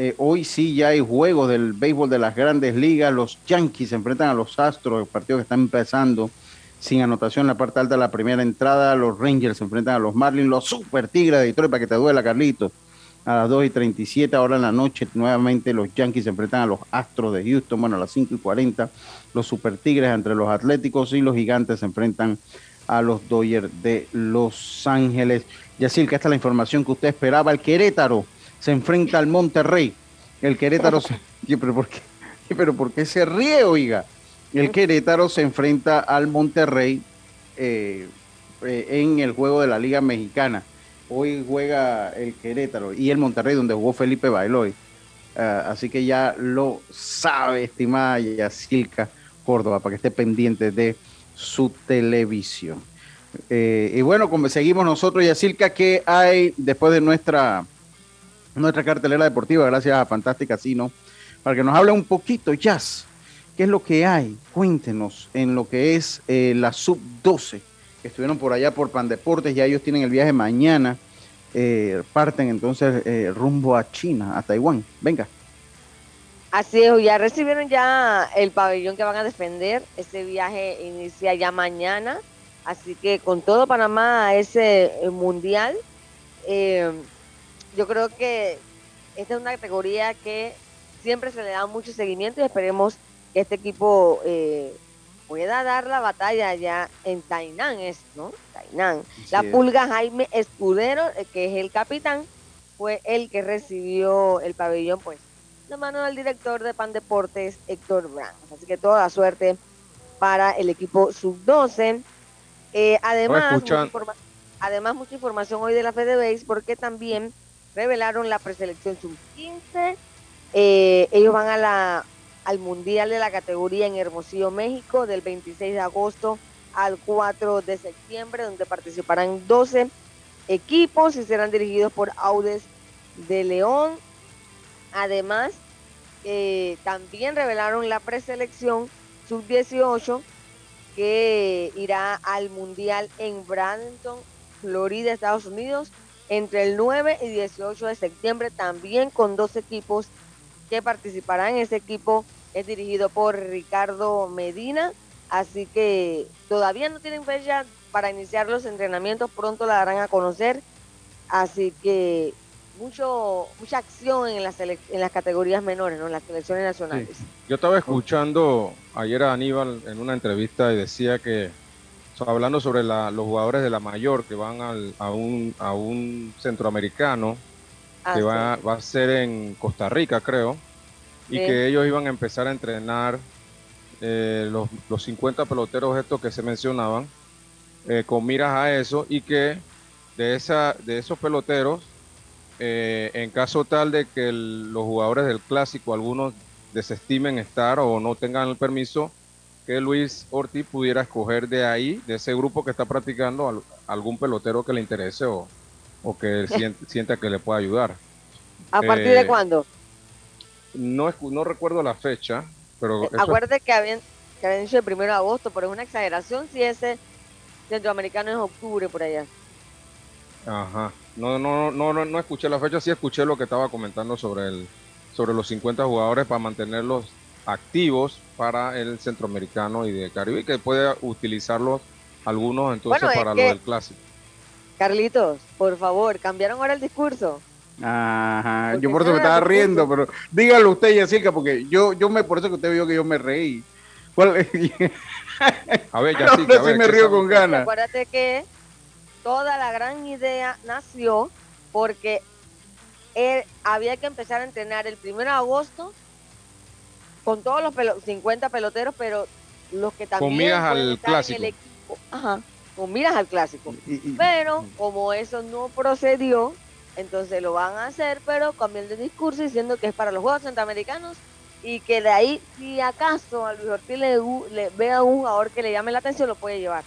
eh, hoy sí ya hay juegos del béisbol de las grandes ligas. Los Yankees se enfrentan a los Astros, el partido que está empezando sin anotación en la parte alta de la primera entrada. Los Rangers se enfrentan a los Marlins, los Super Tigres de Detroit, para que te duela, Carlito. A las 2 y 37, ahora en la noche, nuevamente los Yankees se enfrentan a los Astros de Houston. Bueno, a las 5 y 40, los Super Tigres entre los Atléticos y los Gigantes se enfrentan a los Dodgers de Los Ángeles. Yacil, que esta es la información que usted esperaba. El Querétaro se enfrenta al Monterrey. El Querétaro se... <laughs> ¿Pero por qué, ¿Pero por qué se ríe, oiga? El Querétaro se enfrenta al Monterrey eh, eh, en el juego de la Liga Mexicana. Hoy juega el Querétaro y el Monterrey, donde jugó Felipe Bailoy. Ah, así que ya lo sabe, estimada Yacilca Córdoba, para que esté pendiente de su televisión. Eh, y bueno, como seguimos nosotros, Yacilca, ¿qué hay después de nuestra, nuestra cartelera deportiva? Gracias a Fantástica Casino, para que nos hable un poquito, Jazz. ¿Qué es lo que hay? Cuéntenos en lo que es eh, la sub-12 que estuvieron por allá por Pandeportes, ya ellos tienen el viaje mañana, eh, parten entonces eh, rumbo a China, a Taiwán. Venga. Así es, ya recibieron ya el pabellón que van a defender. Ese viaje inicia ya mañana. Así que con todo Panamá ese mundial, yo creo que esta es una categoría que siempre se le da mucho seguimiento y esperemos que este equipo eh, pueda dar la batalla ya en Tainan, es, ¿no? Tainan. la pulga Jaime Escudero, eh, que es el capitán, fue el que recibió el pabellón, pues, de mano del director de Pan Deportes, Héctor Brown. Así que toda la suerte para el equipo sub-12. Eh, además, mucha además, mucha información hoy de la FedeBase porque también revelaron la preselección sub-15. Eh, ellos van a al Mundial de la categoría en Hermosillo, México, del 26 de agosto al 4 de septiembre, donde participarán 12 equipos y serán dirigidos por Audes de León. Además, eh, también revelaron la preselección sub-18 que irá al Mundial en Bradenton, Florida, Estados Unidos, entre el 9 y 18 de septiembre, también con dos equipos que participarán. Ese equipo es dirigido por Ricardo Medina, así que todavía no tienen fecha para iniciar los entrenamientos, pronto la darán a conocer, así que mucho mucha acción en las, en las categorías menores, ¿no? en las selecciones nacionales. Yo estaba escuchando ayer a Aníbal en una entrevista y decía que, hablando sobre la, los jugadores de la mayor que van al, a, un, a un centroamericano, ah, que va, va, a ser en Costa Rica, creo, y que ellos iban a empezar a entrenar eh, los, los 50 peloteros estos que se mencionaban, eh, con miras a eso, y que de, esa, de esos peloteros eh, en caso tal de que los jugadores del clásico, algunos desestimen estar o no tengan el permiso, que Luis Ortiz pudiera escoger de ahí, de ese grupo que está practicando, algún pelotero que le interese o, que <laughs> sienta que le pueda ayudar. ¿A partir de eh, cuándo? No, no recuerdo la fecha, pero... Eh, acuérdate que habían, que habían dicho el primero de agosto, pero es una exageración si ese centroamericano es octubre por allá. Ajá. No, no, no, no, no escuché la fecha, sí escuché lo que estaba comentando sobre el, sobre los 50 jugadores para mantenerlos activos para el centroamericano y de Caribe, que puede utilizarlos algunos entonces para lo del clásico. Carlitos, por favor, cambiaron ahora el discurso. Ajá, yo por eso me estaba riendo, pero dígalo usted, Yacirca, porque yo, yo me, por eso que usted vio que yo me reí. <laughs> a ver, <laughs> Yacirca, a ver, me río con ganas. Acuérdate que toda la gran idea nació porque él, había que empezar a entrenar el 1 de agosto con todos los 50 peloteros, pero los que también... Con miras al clásico. ajá, con miras al clásico. pero como eso no procedió, entonces lo van a hacer, pero cambiando de discurso diciendo que es para los Juegos Centroamericanos y que de ahí, si acaso a Luis Ortiz le, le vea un jugador que le llame la atención, lo puede llevar.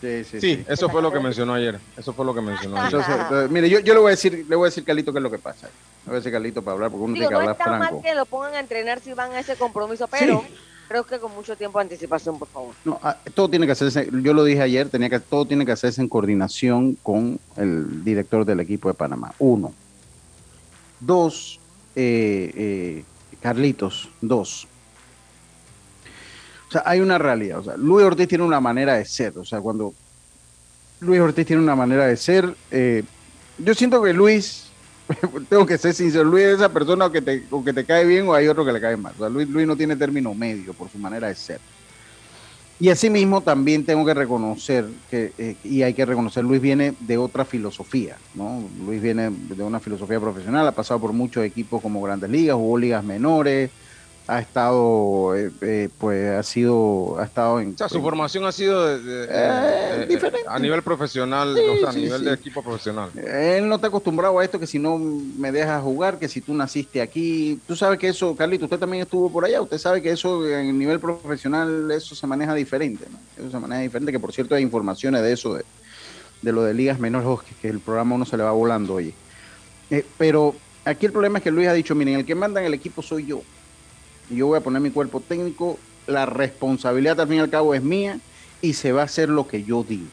Sí, sí, sí, eso fue lo que mencionó ayer. Eso fue lo que mencionó ayer. mire, yo, yo, le voy a decir, le voy a decir Carlito qué es lo que pasa. Le voy a decir Carlito para hablar porque uno tiene que hablar franco. No está mal que lo pongan a entrenar si van a ese compromiso, pero creo que con mucho tiempo de anticipación, por favor. No, ah, todo tiene que hacerse, yo lo dije ayer, tenía que todo tiene que hacerse en coordinación con el director del equipo de Panamá. Uno. Dos, eh, eh, Carlitos, dos o sea, hay una realidad. O sea, Luis Ortiz tiene una manera de ser. O sea, cuando Luis Ortiz tiene una manera de ser, eh, yo siento que Luis, <laughs> tengo que ser sincero, Luis es esa persona que te, o que te cae bien o hay otro que le cae mal. O sea, Luis, Luis no tiene término medio por su manera de ser. Y asimismo también tengo que reconocer que, eh, y hay que reconocer, Luis viene de otra filosofía, ¿no? Luis viene de una filosofía profesional, ha pasado por muchos equipos como Grandes Ligas, jugó ligas menores, ha estado, eh, eh, pues ha sido, ha estado en... O sea, su formación ha sido eh, diferente. a nivel profesional, o sea, a nivel de equipo profesional. Él no está acostumbrado a esto, que si no me dejas jugar, que si tú naciste aquí, tú sabes que eso, Carlito, usted también estuvo por allá, usted sabe que eso en nivel profesional, eso se maneja diferente, ¿no? Eso se maneja diferente, que por cierto hay informaciones de eso, de, lo de ligas menores, que, que el programa uno se le va volando, oye. pero aquí el problema es que Luis ha dicho, miren, el que manda en el equipo soy yo y yo voy a poner mi cuerpo técnico, la responsabilidad al fin y al cabo es mía y se va a hacer lo que yo digo.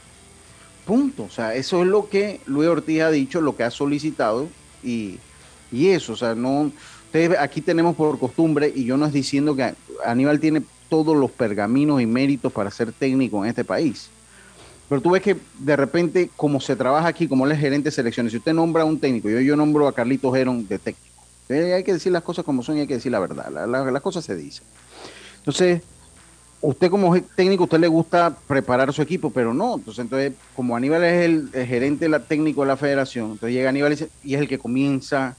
Punto. O sea, eso es lo que Luis Ortiz ha dicho, lo que ha solicitado y, eso, o sea, no, ustedes aquí tenemos por costumbre y yo no estoy diciendo que Aníbal tiene todos los pergaminos y méritos para ser técnico en este país. Pero tú ves que de repente, como se trabaja aquí, como él es gerente de selecciones, si usted nombra a un técnico, yo, yo nombro a Carlitos Geron de técnico, hay que decir las cosas como son y hay que decir la verdad. las cosas se dicen. Entonces, usted como técnico, usted le gusta preparar su equipo, pero no. Entonces, entonces como Aníbal es el, gerente técnico de la federación, entonces llega Aníbal y, es el que comienza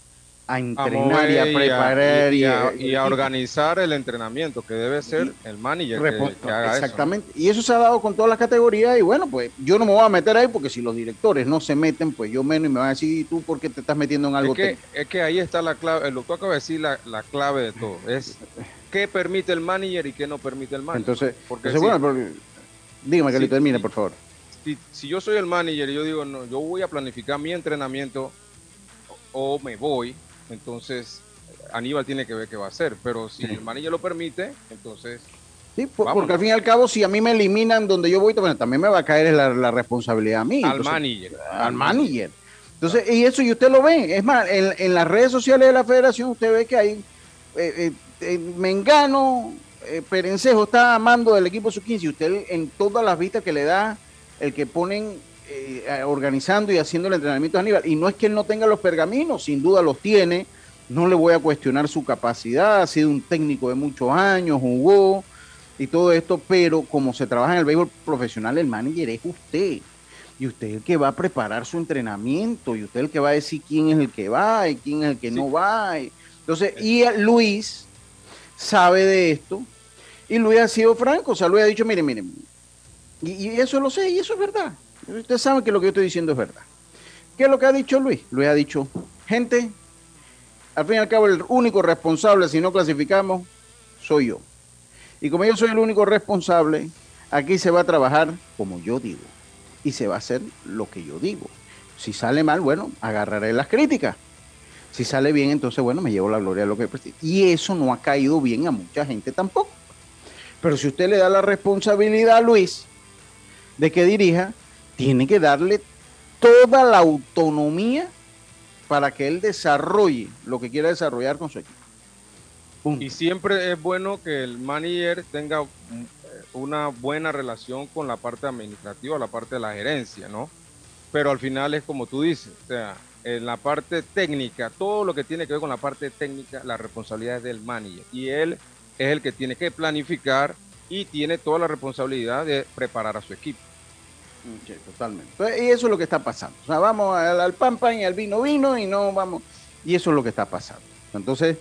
a entrenar y a preparar y a, organizar el entrenamiento, que debe ser el manager que, haga Exactamente. Y eso se ha dado con todas las categorías y bueno, pues yo no me voy a meter ahí porque si los directores no se meten, pues yo menos y me van a decir, ¿tú por qué te estás metiendo en algo? Es que, es que ahí está la clave, el doctor acaba de decir la, la clave de todo, es qué permite el manager y qué no permite el manager. Entonces, porque bueno, dígame que le termine, por favor. Si, si, yo soy el manager y yo digo, no, yo voy a planificar mi entrenamiento o me voy, entonces Aníbal tiene que ver qué va a hacer. Pero si el manager lo permite, entonces. Sí, porque al fin y al cabo, si a mí me eliminan donde yo voy, también me va a caer la, responsabilidad a mí. Al manager. Al manager. Entonces, y eso, y usted lo ve. Es más, en, las redes sociales de la federación, usted ve que hay. Eh, eh, eh Mengano, eh, Perencejo está amando del equipo sub-15 y usted en todas las vistas que le da, el que ponen eh, organizando y haciendo el entrenamiento a Aníbal. Y no es que él no tenga los pergaminos, sin duda los tiene. No le voy a cuestionar su capacidad, ha sido un técnico de muchos años, jugó y todo esto, pero como se trabaja en el béisbol profesional, el manager es usted. Y usted es el que va a preparar su entrenamiento, y usted es el que va a decir quién es el que va y quién es el que no va. Entonces, y Luis sabe de esto, y Luis ha sido franco, o sea, Luis ha dicho, mire, mire, y eso lo sé, y eso es verdad. Ustedes saben que lo que yo estoy diciendo es verdad. ¿Qué es lo que ha dicho Luis? Luis ha dicho, gente, al fin y al cabo el único responsable si no clasificamos soy yo. Y como yo soy el único responsable, aquí se va a trabajar como yo digo. Y se va a hacer lo que yo digo. Si sale mal, bueno, agarraré las críticas. Si sale bien, entonces, bueno, me llevo la gloria de lo que... Y eso no ha caído bien a mucha gente tampoco. Pero si usted le da la responsabilidad a Luis de que dirija, tiene que darle toda la autonomía para que él desarrolle lo que quiera desarrollar con su equipo. Y siempre es bueno que el manager tenga una buena relación con la parte administrativa, la parte de la gerencia, ¿no? Pero al final es como tú dices, o sea, en la parte técnica, todo lo que tiene que ver con la parte técnica, la responsabilidad es del manager. Y él es el que tiene que planificar y tiene toda la responsabilidad de preparar a su equipo totalmente. y eso es lo que está pasando. O sea, vamos al, pan pan y al vino vino y no vamos. Y eso es lo que está pasando. Entonces,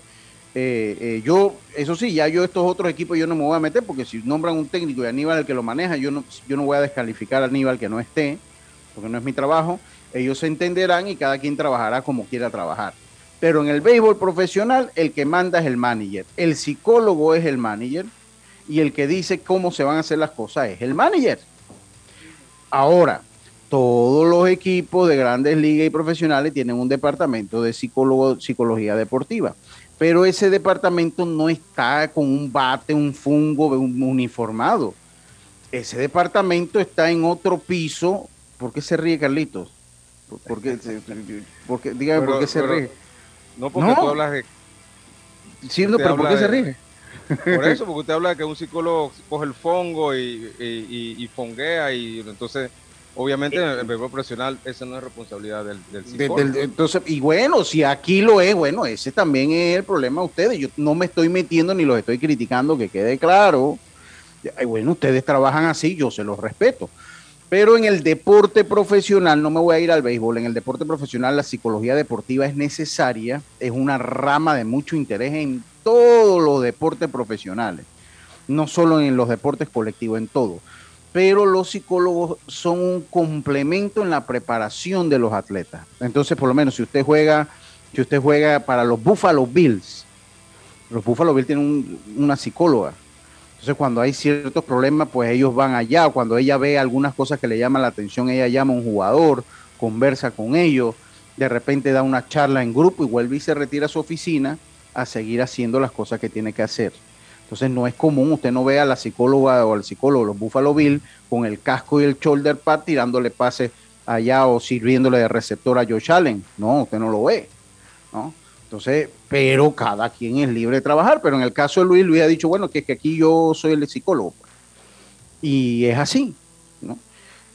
eh, eh, yo, eso sí, ya yo estos otros equipos yo no me voy a meter porque si nombran un técnico y Aníbal el que lo maneja, yo no, yo no voy a descalificar a Aníbal que no esté, porque no es mi trabajo. Ellos se entenderán y cada quien trabajará como quiera trabajar. Pero en el béisbol profesional, el que manda es el manager. El psicólogo es el manager y el que dice cómo se van a hacer las cosas es el manager. Ahora, todos los equipos de grandes ligas y profesionales tienen un departamento de psicólogo, psicología deportiva, pero ese departamento no está con un bate, un fungo, un uniformado. Ese departamento está en otro piso. ¿Por qué se ríe, Carlitos? ¿Por qué, porque, dígame por qué se ríe. No, porque tú hablas de. Sí, no, pero ¿por qué se ríe? Por eso, porque usted habla de que un psicólogo coge el fongo y, y, fonguea y entonces Obviamente en el béisbol profesional esa no es responsabilidad del, psicólogo. entonces, y bueno, si aquí lo es, bueno, ese también es el problema de ustedes. Yo no me estoy metiendo ni los estoy criticando, que quede claro. bueno, ustedes trabajan así, yo se los respeto. Pero en el deporte profesional, no me voy a ir al béisbol, en el deporte profesional la psicología deportiva es necesaria, es una rama de mucho interés en todos los deportes profesionales, no solo en los deportes colectivos, en todo. Pero los psicólogos son un complemento en la preparación de los atletas. Entonces, por lo menos, si usted juega, si usted juega para los Buffalo Bills, los Buffalo Bills tienen una psicóloga. Entonces, cuando hay ciertos problemas, pues ellos van allá. Cuando ella ve algunas cosas que le llaman la atención, ella llama a un jugador, conversa con ellos, de repente da una charla en grupo y vuelve y se retira a su oficina a seguir haciendo las cosas que tiene que hacer. Entonces no es común, usted no ve a la psicóloga o al psicólogo, los Buffalo Bill, con el casco y el shoulder pad tirándole pases allá o sirviéndole de receptor a Josh Allen. No, usted no lo ve. ¿no? Entonces, pero cada quien es libre de trabajar. Pero en el caso de Luis, Luis ha dicho, bueno, que es que aquí yo soy el psicólogo. Y es así, ¿no?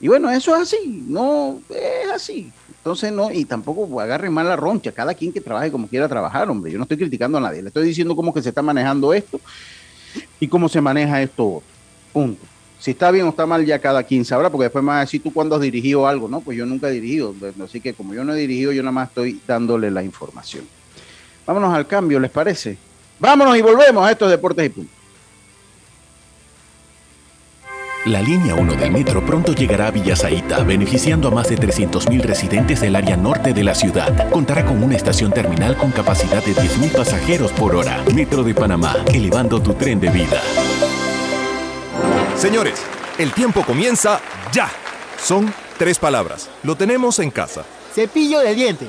Y bueno, eso es así, no, es así. Entonces, no, y tampoco agarre mal la roncha, cada quien que trabaje como quiera trabajar, hombre. Yo no estoy criticando a nadie, le estoy diciendo cómo que se está manejando esto. y cómo se maneja esto. Punto. Si está bien o está mal, ya cada quien sabrá, porque después me vas a decir tú cuándo has dirigido algo, ¿no? Pues yo nunca he dirigido, así que como yo no he dirigido, yo nada más estoy dándole la información. Vámonos al cambio, ¿les parece? Vámonos y volvemos a estos deportes y puntos. La línea 1 del metro pronto llegará a Villasaita, beneficiando a más de 300.000 residentes del área norte de la ciudad. Contará con una estación terminal con capacidad de 10.000 pasajeros por hora. Metro de Panamá, elevando tu tren de vida. Señores, el tiempo comienza ya. Son tres palabras. Lo tenemos en casa. Cepillo de diente,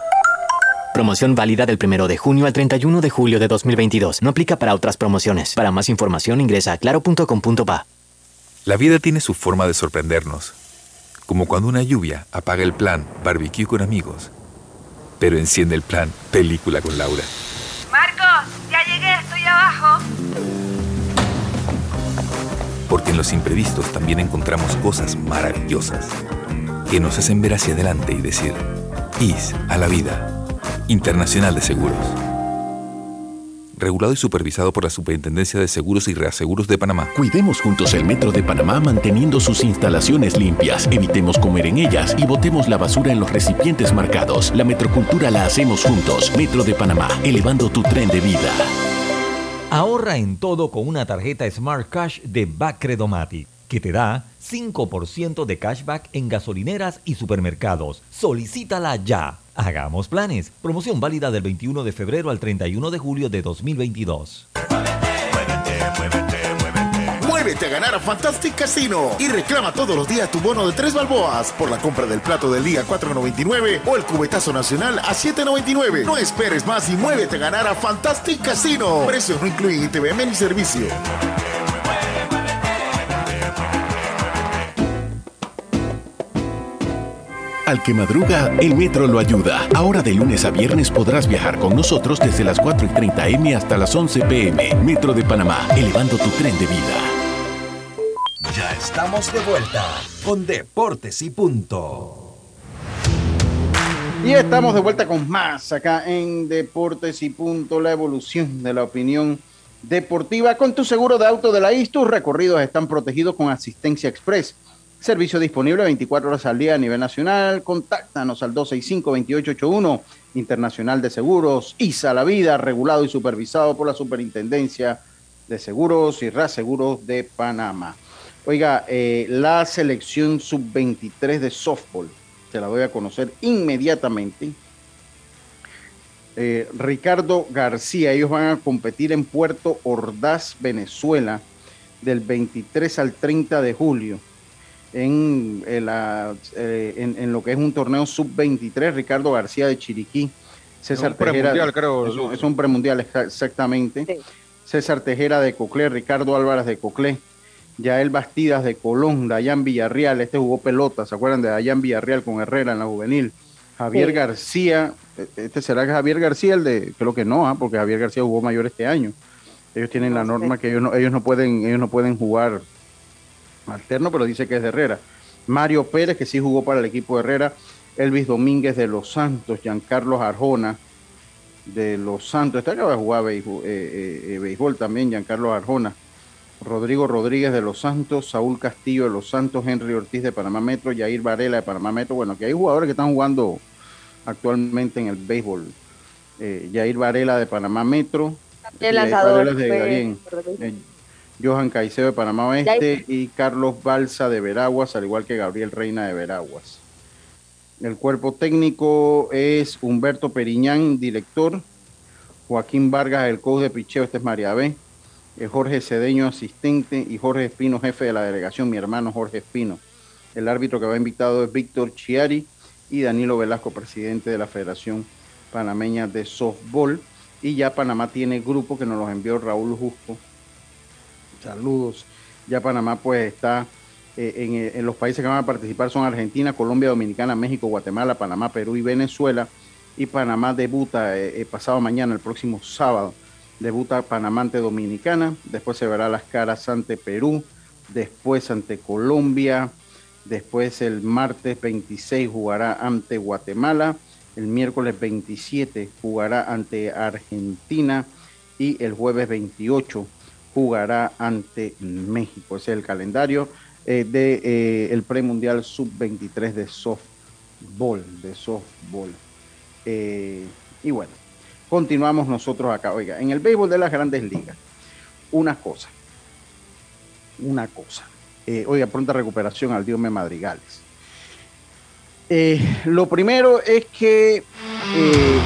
Promoción válida del 1 de junio al 31 de julio de 2022. No aplica para otras promociones. Para más información ingresa a claro.com.pa. La vida tiene su forma de sorprendernos, como cuando una lluvia apaga el plan barbecue con amigos, pero enciende el plan película con Laura. Marcos, ya llegué, estoy abajo. Porque en los imprevistos también encontramos cosas maravillosas que nos hacen ver hacia adelante y decir, IS a la vida, Internacional de Seguros regulado y supervisado por la Superintendencia de Seguros y Reaseguros de Panamá. Cuidemos juntos el Metro de Panamá manteniendo sus instalaciones limpias, evitemos comer en ellas y botemos la basura en los recipientes marcados. La metrocultura la hacemos juntos. Metro de Panamá, elevando tu tren de vida. Ahorra en todo con una tarjeta Smart Cash de Bacredomatic, que te da 5% de cashback en gasolineras y supermercados. Solicítala ya. Hagamos planes. Promoción válida del 21 de febrero al 31 de julio de 2022. Muévete a ganar a Fantastic Casino y reclama todos los días tu bono de tres balboas por la compra del plato del día 4.99 o el cubetazo nacional a 7.99. No esperes más y muévete a ganar a Fantastic Casino. Precios no incluyen ITVM ni servicio. Al que madruga, el metro lo ayuda. Ahora de lunes a viernes podrás viajar con nosotros desde las 4 y 30 M hasta las 11 PM. Metro de Panamá, elevando tu tren de vida. Ya estamos de vuelta con Deportes y Punto. Y estamos de vuelta con más acá en Deportes y Punto, la evolución de la opinión deportiva. Con tu seguro de auto de la IS, tus recorridos están protegidos con asistencia express. Servicio disponible 24 horas al día a nivel nacional. Contáctanos al 265-2881, Internacional de Seguros, ISA La Vida, regulado y supervisado por la Superintendencia de Seguros y Reaseguros de Panamá. Oiga, eh, la selección sub-23 de softball, se la voy a conocer inmediatamente. Eh, Ricardo García, ellos van a competir en Puerto Ordaz, Venezuela, del 23 al 30 de julio en, la, eh, en, lo que es un torneo sub-23, Ricardo García de Chiriquí. César es un premundial, creo. Es un, premundial, exactamente. César Tejera de Coclé, Ricardo Álvarez de Coclé, Yael Bastidas de Colón, Dayan Villarreal, este jugó pelota, ¿se acuerdan de Dayan Villarreal con Herrera en la juvenil? Javier García, e, este será Javier García el de, creo que no, ¿ah? porque Javier García jugó mayor este año. Ellos tienen la norma que ellos no, ellos no pueden, ellos no pueden jugar alterno, pero dice que es de Herrera. Mario Pérez, que sí jugó para el equipo de Herrera. Elvis Domínguez de Los Santos, Giancarlo Arjona de Los Santos. Está que va a jugar béisbol, eh, eh, eh, también, Giancarlo Arjona. Rodrigo Rodríguez de Los Santos, Saúl Castillo de Los Santos, Henry Ortiz de Panamá Metro, Jair Varela de Panamá Metro. Bueno, que hay jugadores que están jugando actualmente en el béisbol. Jair Varela de Panamá Metro. El lanzador. De Johan Caicedo de Panamá Oeste y Carlos Balsa de Veraguas, al igual que Gabriel Reina de Veraguas. El cuerpo técnico es Humberto Periñán, director, Joaquín Vargas, el coach de picheo, este es María B, eh, Jorge Cedeño, asistente, y Jorge Espino, jefe de la delegación, mi hermano Jorge Espino. El árbitro que va invitado es Víctor Chiari y Danilo Velasco, presidente de la Federación Panameña de Softball. Y ya Panamá tiene grupo que nos los envió Raúl Justo Saludos. Ya Panamá pues está eh, en, los países que van a participar son Argentina, Colombia, Dominicana, México, Guatemala, Panamá, Perú y Venezuela. Y Panamá debuta eh, pasado mañana, el próximo sábado. Debuta Panamá ante Dominicana, después se verá las caras ante Perú, después ante Colombia, después el martes 26 jugará ante Guatemala, el miércoles 27 jugará ante Argentina y el jueves 28 jugará ante México. Ese es el calendario del eh, de, eh, el premundial sub-23 de softball, de. Eh, y bueno, continuamos nosotros acá. Oiga, en el béisbol de las grandes ligas, una cosa, una cosa. oiga, pronta recuperación al Diome Madrigales. Lo primero es que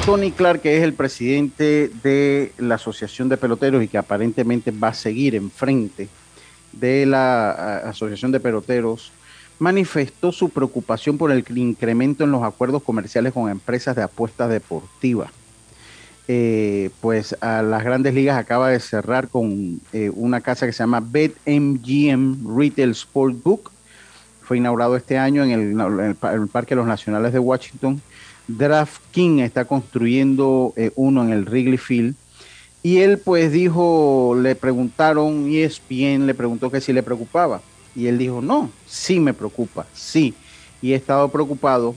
Tony Clark, que es el presidente de la Asociación de Peloteros y que aparentemente va a seguir enfrente de la Asociación de Peloteros, manifestó su preocupación por el incremento en los acuerdos comerciales con empresas de apuestas deportivas. Eh, pues a las grandes ligas acaba de cerrar con eh, una casa que se llama BetMGM Retail Sportbook. Fue inaugurado este año en el, Parque de los Nacionales de Washington. Draft King está construyendo eh, uno en el Wrigley Field y él pues dijo, le preguntaron, y ESPN le preguntó que si le preocupaba. Y él dijo, no, sí me preocupa, sí. Y he estado preocupado,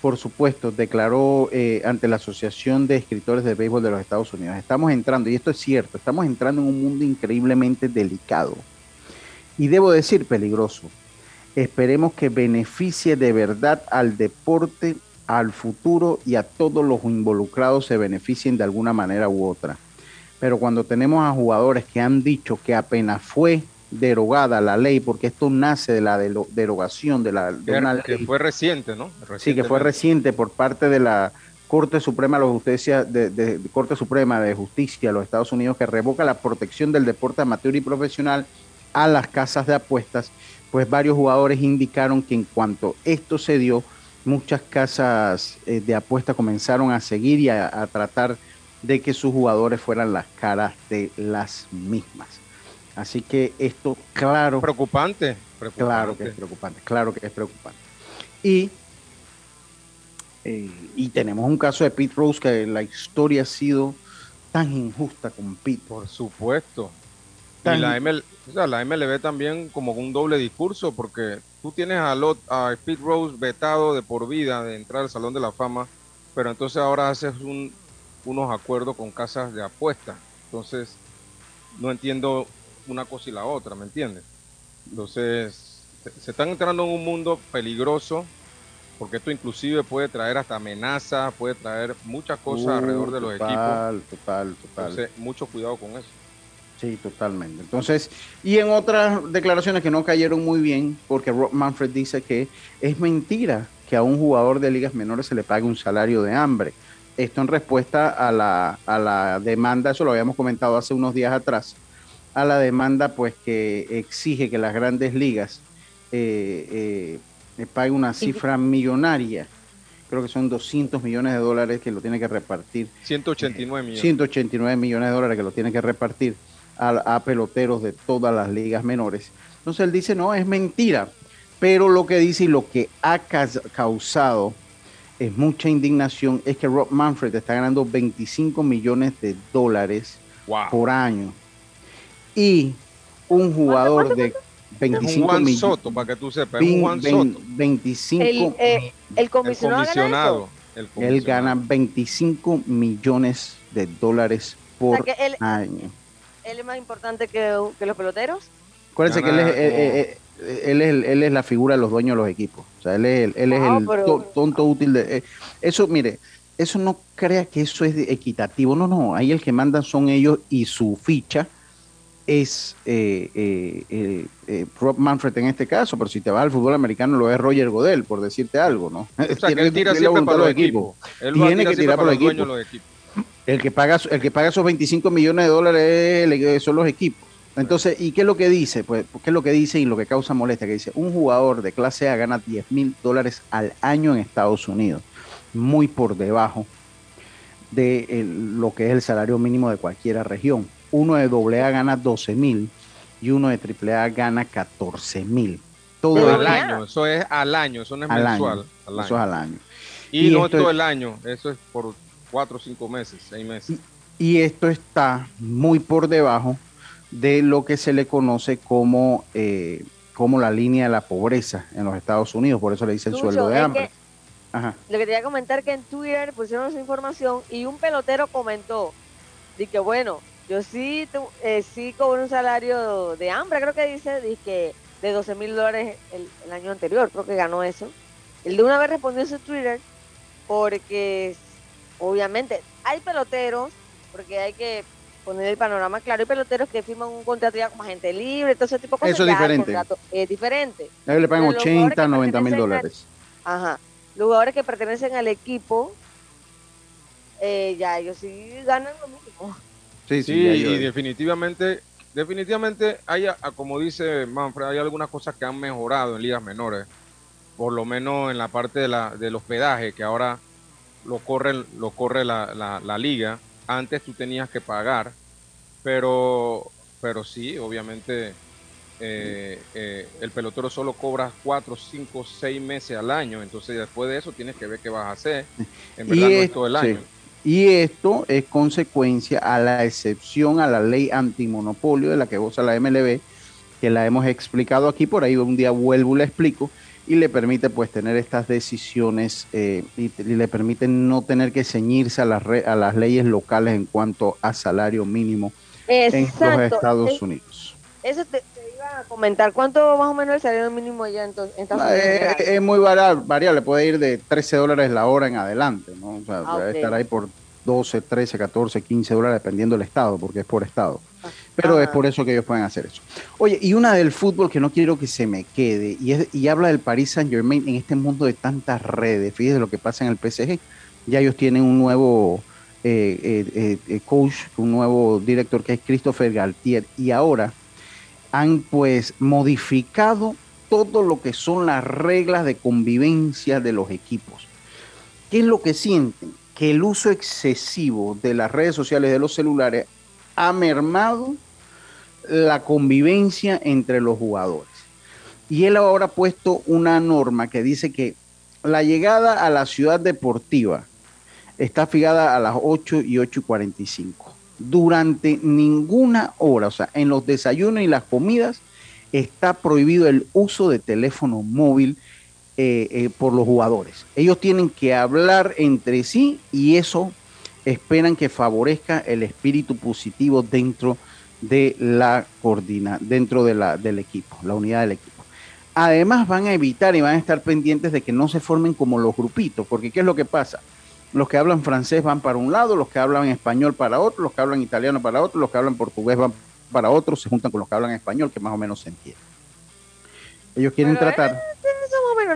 por supuesto, declaró eh, ante la Asociación de Escritores de Béisbol de los Estados Unidos. Estamos entrando, y esto es cierto, estamos entrando en un mundo increíblemente delicado. Y debo decir peligroso. Esperemos que beneficie de verdad al deporte, al futuro y a todos los involucrados se beneficien de alguna manera u otra pero cuando tenemos a jugadores que han dicho que apenas fue derogada la ley, porque esto nace de la derogación de la de una ley. Que fue reciente, ¿no? Sí, que fue reciente por parte de la Corte Suprema de Justicia, de, Corte Suprema de Justicia de los Estados Unidos, que revoca la protección del deporte amateur y profesional a las casas de apuestas, pues varios jugadores indicaron que en cuanto esto se dio, muchas casas eh, de apuestas comenzaron a seguir y a, a tratar de que sus jugadores fueran las caras de las mismas. Así que esto, claro. Preocupante. Claro que es preocupante, claro que es preocupante. Y, eh, y tenemos un caso de Pete Rose que la historia ha sido tan injusta con Pete. Por supuesto. Y la, ML, la MLB también como un doble discurso, porque tú tienes a, Lot, a Pete Rose vetado de por vida de entrar al Salón de la Fama, pero entonces ahora haces un, unos acuerdos con casas de apuestas. Entonces, no entiendo una cosa y la otra, ¿me entiendes? Entonces, se, están entrando en un mundo peligroso, porque esto inclusive puede traer hasta amenazas, puede traer muchas cosas uh, alrededor de los equipos. Total, total, total. Entonces, mucho cuidado con eso. Sí, totalmente. Entonces, y en otras declaraciones que no cayeron muy bien, porque Rob Manfred dice que es mentira que a un jugador de ligas menores se le pague un salario de hambre. Esto en respuesta a la, a la demanda, eso lo habíamos comentado hace unos días atrás, a la demanda pues que exige que las grandes ligas eh, eh, paguen una cifra millonaria. Creo que son 200 millones de dólares que lo tiene que repartir. 189 millones. 189 millones de dólares que lo tiene que repartir a, a peloteros de todas las ligas menores. Entonces él dice, no, es mentira. Pero lo que dice y lo que ha causado es mucha indignación es que Rob Manfred está ganando 25 millones de dólares por año. Y un jugador de 25 millones. Soto, para que tú sepas, Juan Soto. 25 el, eh, el comisionado, Él gana 25 millones de dólares por año. ¿Él es más importante que, los peloteros? Acuérdense que él es, eh, eh, él es, él es la figura de los dueños de los equipos. O sea, él es, él es el tonto útil de... Eh, eso, mire, eso no crea que eso es equitativo. No, no, ahí el que mandan son ellos y su ficha es eh, eh, eh, Rob Manfred en este caso, pero si te vas al fútbol americano lo es Roger Godel, por decirte algo, ¿no? <laughs> O sea, que él tira siempre para los equipos. Tiene que tirar para los equipos. El que paga, el que paga esos 25 millones de dólares son los equipos. Entonces, ¿y qué es lo que dice? Pues, ¿qué es lo que dice y lo que causa molestia? Que dice, un jugador de clase A gana 10 mil dólares al año en Estados Unidos, muy por debajo de lo que es el salario mínimo de cualquier región. Uno de AA gana 12 mil y uno de AAA gana 14 mil. todo al año, eso es al año, eso no es mensual. Eso es al año. Y, no todo el año, eso es por cuatro o cinco meses, seis meses. Y, esto está muy por debajo de lo que se le conoce como, eh, como la línea de la pobreza en los Estados Unidos, por eso le dice el sueldo de hambre. Ajá. Lo que quería comentar que en Twitter pusieron esa información y un pelotero comentó de que bueno, yo sí, eh, sí cobro un salario de hambre, creo que dice, de, que de 12 mil dólares el, año anterior, creo que ganó eso. El de una vez respondió ese Twitter porque obviamente hay peloteros, porque hay que poner el panorama claro, hay peloteros que firman un contrato ya como agente libre, todo ese tipo de cosas. Eso es diferente. Es diferente. A le pagan 80, 90 mil dólares. ajá. Los jugadores que pertenecen al equipo, eh, ya ellos sí ganan lo mismo. Sí, sí, y definitivamente, definitivamente hay, como dice Manfred, hay algunas cosas que han mejorado en ligas menores, por lo menos en la parte de la, del hospedaje, que ahora lo corre, lo corre la, la, liga. Antes tú tenías que pagar, pero, pero sí, obviamente eh, eh, el pelotero solo cobra cuatro, cinco, seis meses al año, entonces después de eso tienes que ver qué vas a hacer. En verdad no es todo el año. Y esto es consecuencia a la excepción a la ley antimonopolio de la que goza la MLB, que la hemos explicado aquí, por ahí un día vuelvo y la explico, y le permite pues tener estas decisiones eh, y, le permite no tener que ceñirse a las, a las leyes locales en cuanto a salario mínimo en los Estados Unidos. Eso te, iba a comentar, ¿cuánto más o menos el salario mínimo allá en, Estados ah, Unidos? Es, muy variable, puede ir de 13 dólares la hora en adelante, ¿no? O sea, ah, estar ahí por 12, 13, 14, 15 dólares, dependiendo del estado, porque es por estado. Pero es por eso que ellos pueden hacer eso. Oye, y una del fútbol que no quiero que se me quede, y, es, y habla del Paris Saint Germain en este mundo de tantas redes. Fíjese lo que pasa en el PSG. Ya ellos tienen un nuevo eh, eh, eh, coach, un nuevo director que es Christopher Galtier, y ahora han pues modificado todo lo que son las reglas de convivencia de los equipos. ¿Qué es lo que sienten? que el uso excesivo de las redes sociales, de los celulares, ha mermado la convivencia entre los jugadores. Y él ahora ha puesto una norma que dice que la llegada a la ciudad deportiva está fijada a las 8 y 8 y 45. Durante ninguna hora, o sea, en los desayunos y las comidas, está prohibido el uso de teléfono móvil eh, eh, por los jugadores. Ellos tienen que hablar entre sí y eso esperan que favorezca el espíritu positivo dentro de la coordina, dentro de la, del equipo, la unidad del equipo. Además van a evitar y van a estar pendientes de que no se formen como los grupitos, porque ¿qué es lo que pasa? Los que hablan francés van para un lado, los que hablan español para otro, los que hablan italiano para otro, los que hablan portugués van para otro, se juntan con los que hablan español, que más o menos se entiende. Ellos quieren tratar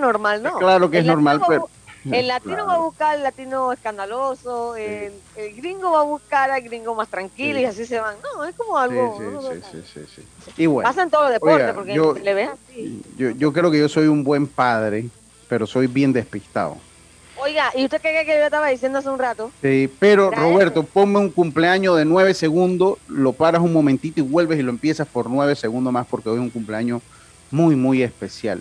normal, ¿no? Claro que es normal, pero... El latino va a buscar el latino escandaloso, el, gringo va a buscar al gringo más tranquilo y así se van. No, es como algo... Sí, sí, sí, sí, Pasa en todos los deportes porque yo, le ves así. Yo, yo creo que yo soy un buen padre, pero soy bien despistado. Oiga, ¿y usted qué, que yo estaba diciendo hace un rato? Sí, pero Roberto, ponme un cumpleaños de nueve segundos, lo paras un momentito y vuelves y lo empiezas por nueve segundos más porque hoy es un cumpleaños muy, muy especial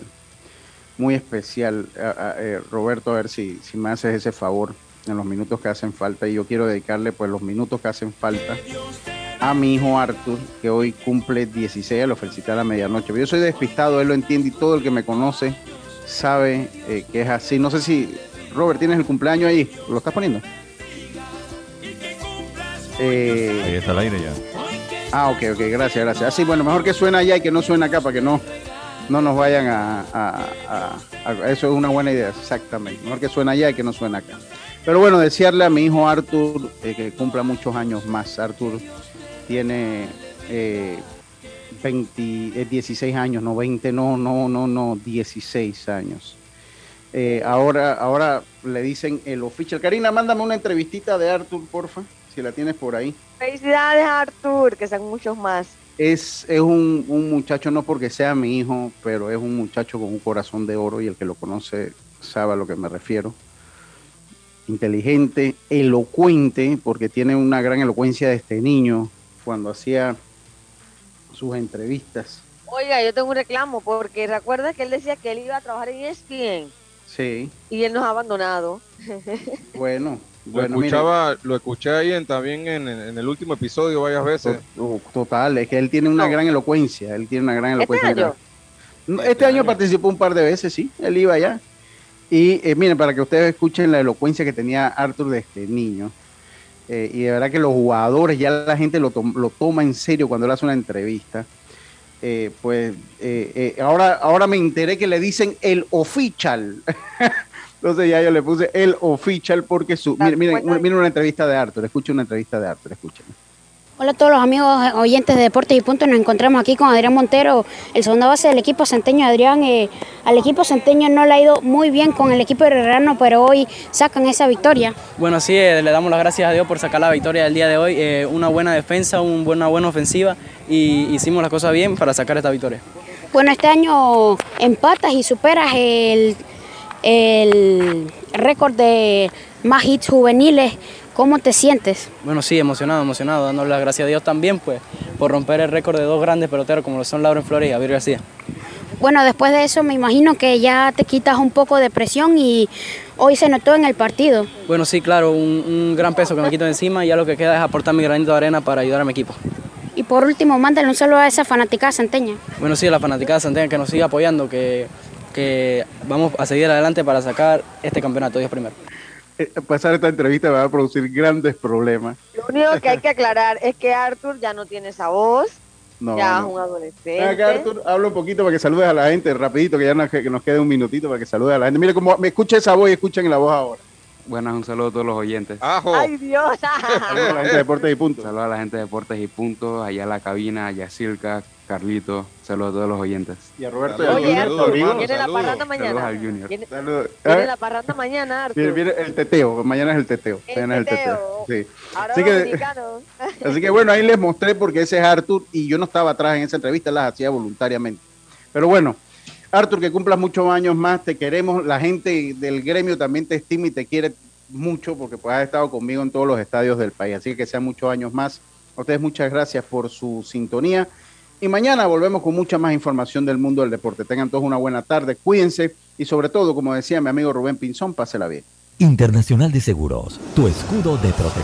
muy especial, eh, Roberto, a ver si, si me haces ese favor en los minutos que hacen falta. Y yo quiero dedicarle pues los minutos que hacen falta a mi hijo Arthur, que hoy cumple 16, lo felicité a la medianoche. Yo soy despistado, él lo entiende y todo el que me conoce sabe eh, que es así. No sé si, Robert, ¿tienes el cumpleaños ahí? ¿Lo estás poniendo? Eh, ahí está el aire ya. Ah, ok, ok, gracias, gracias. Así, bueno, mejor que suena allá y que no suena acá para que no no nos vayan a, Eso es una buena idea, exactamente. Mejor que suena allá y que no suena acá. Pero bueno, desearle a mi hijo Arthur eh, que cumpla muchos años más. Arthur tiene eh, 20, 16 años, no 20, no, no, no, no, 16 años. Eh, ahora, ahora le dicen el oficial. Karina, mándame una entrevistita de Arthur, porfa, si la tienes por ahí. Felicidades, Arthur, que sean muchos más es, es un, muchacho, no porque sea mi hijo, pero es un muchacho con un corazón de oro y el que lo conoce sabe a lo que me refiero. Inteligente, elocuente, porque tiene una gran elocuencia de este niño cuando hacía sus entrevistas. Oiga, yo tengo un reclamo porque recuerda que él decía que él iba a trabajar en ESPN. Sí. Y él nos ha abandonado. Bueno, Lo bueno, escuchaba, lo escuché ahí en, también en, en el último episodio varias veces. mire, total, es que él tiene una gran elocuencia, él tiene una gran elocuencia. año? No, Este, año participó un par de veces, sí, él iba allá. Y eh, miren, para que ustedes escuchen la elocuencia que tenía Arthur desde niño, eh, y de verdad que los jugadores, ya la gente lo, tom- lo toma en serio cuando él hace una entrevista. Eh, pues eh, eh, ahora, ahora me enteré que le dicen el official. <laughs> Entonces ya yo le puse el official porque su. Miren, miren, miren una entrevista de Arthur, escuchen una entrevista de Arthur, escuchen. Hola a todos los amigos oyentes de Deportes y Puntos. Nos encontramos aquí con Adrián Montero, el segunda base del equipo centeño. Adrián, eh, al equipo centeño no le ha ido muy bien con el equipo herrerano, pero hoy sacan esa victoria. Bueno, sí, eh, le damos las gracias a Dios por sacar la victoria del día de hoy. Eh, una buena defensa, un buena, buena ofensiva y hicimos las cosas bien para sacar esta victoria. Bueno, este año empatas y superas el, el récord de más hits juveniles. ¿Cómo te sientes? Bueno, sí, emocionado, emocionado, dándole las gracias a Dios también pues, por romper el récord de dos grandes peloteros como lo son Lauren Flores y Javier García. Bueno, después de eso me imagino que ya te quitas un poco de presión y hoy se notó en el partido. Bueno, sí, claro, un, un gran peso que me quito de encima y ya lo que queda es aportar mi granito de arena para ayudar a mi equipo. Y por último, mándale un saludo a esa fanaticada centeña. Bueno, sí, a la fanaticada Santiago que nos siga apoyando, que, que vamos a seguir adelante para sacar este campeonato, Dios primero. Eh, pasar esta entrevista va a producir grandes problemas. Lo único que hay <laughs> que aclarar es que Arthur ya no tiene esa voz, No, ya no. es un adolescente. acá, Arthur, habla un poquito para que saludes a la gente, rapidito, que ya nos, que nos quede un minutito para que salude a la gente. Mire cómo me escucha esa voz y escuchen la voz ahora. Buenas, un saludo a todos los oyentes. Ay, Dios. Saludos a la gente de Deportes y Puntos. Saludos a la gente de Deportes y Puntos, allá a la cabina, allá Silka, Carlito. Saludos a todos los oyentes. Y a Roberto Oye, Arthur, viene la parranda Saludos mañana. al Junior. Viene, Saludos. viene la parranda mañana, Arthur. Viene, viene el teteo, mañana es el teteo. mañana es el teteo. Sí. Ahora Así que, <laughs> así que bueno, ahí les mostré porque ese es Arthur y yo no estaba atrás en esa entrevista, las hacía voluntariamente. Pero bueno, Arthur, que cumplas muchos años más, te queremos, la gente del gremio también te estima y te quiere mucho porque pues has estado conmigo en todos los estadios del país, así que sean muchos años más. A ustedes muchas gracias por su sintonía y mañana volvemos con mucha más información del mundo del deporte. Tengan todos una buena tarde, cuídense y sobre todo, como decía mi amigo Rubén Pinzón, pásela bien. Internacional de Seguros, tu escudo de protección.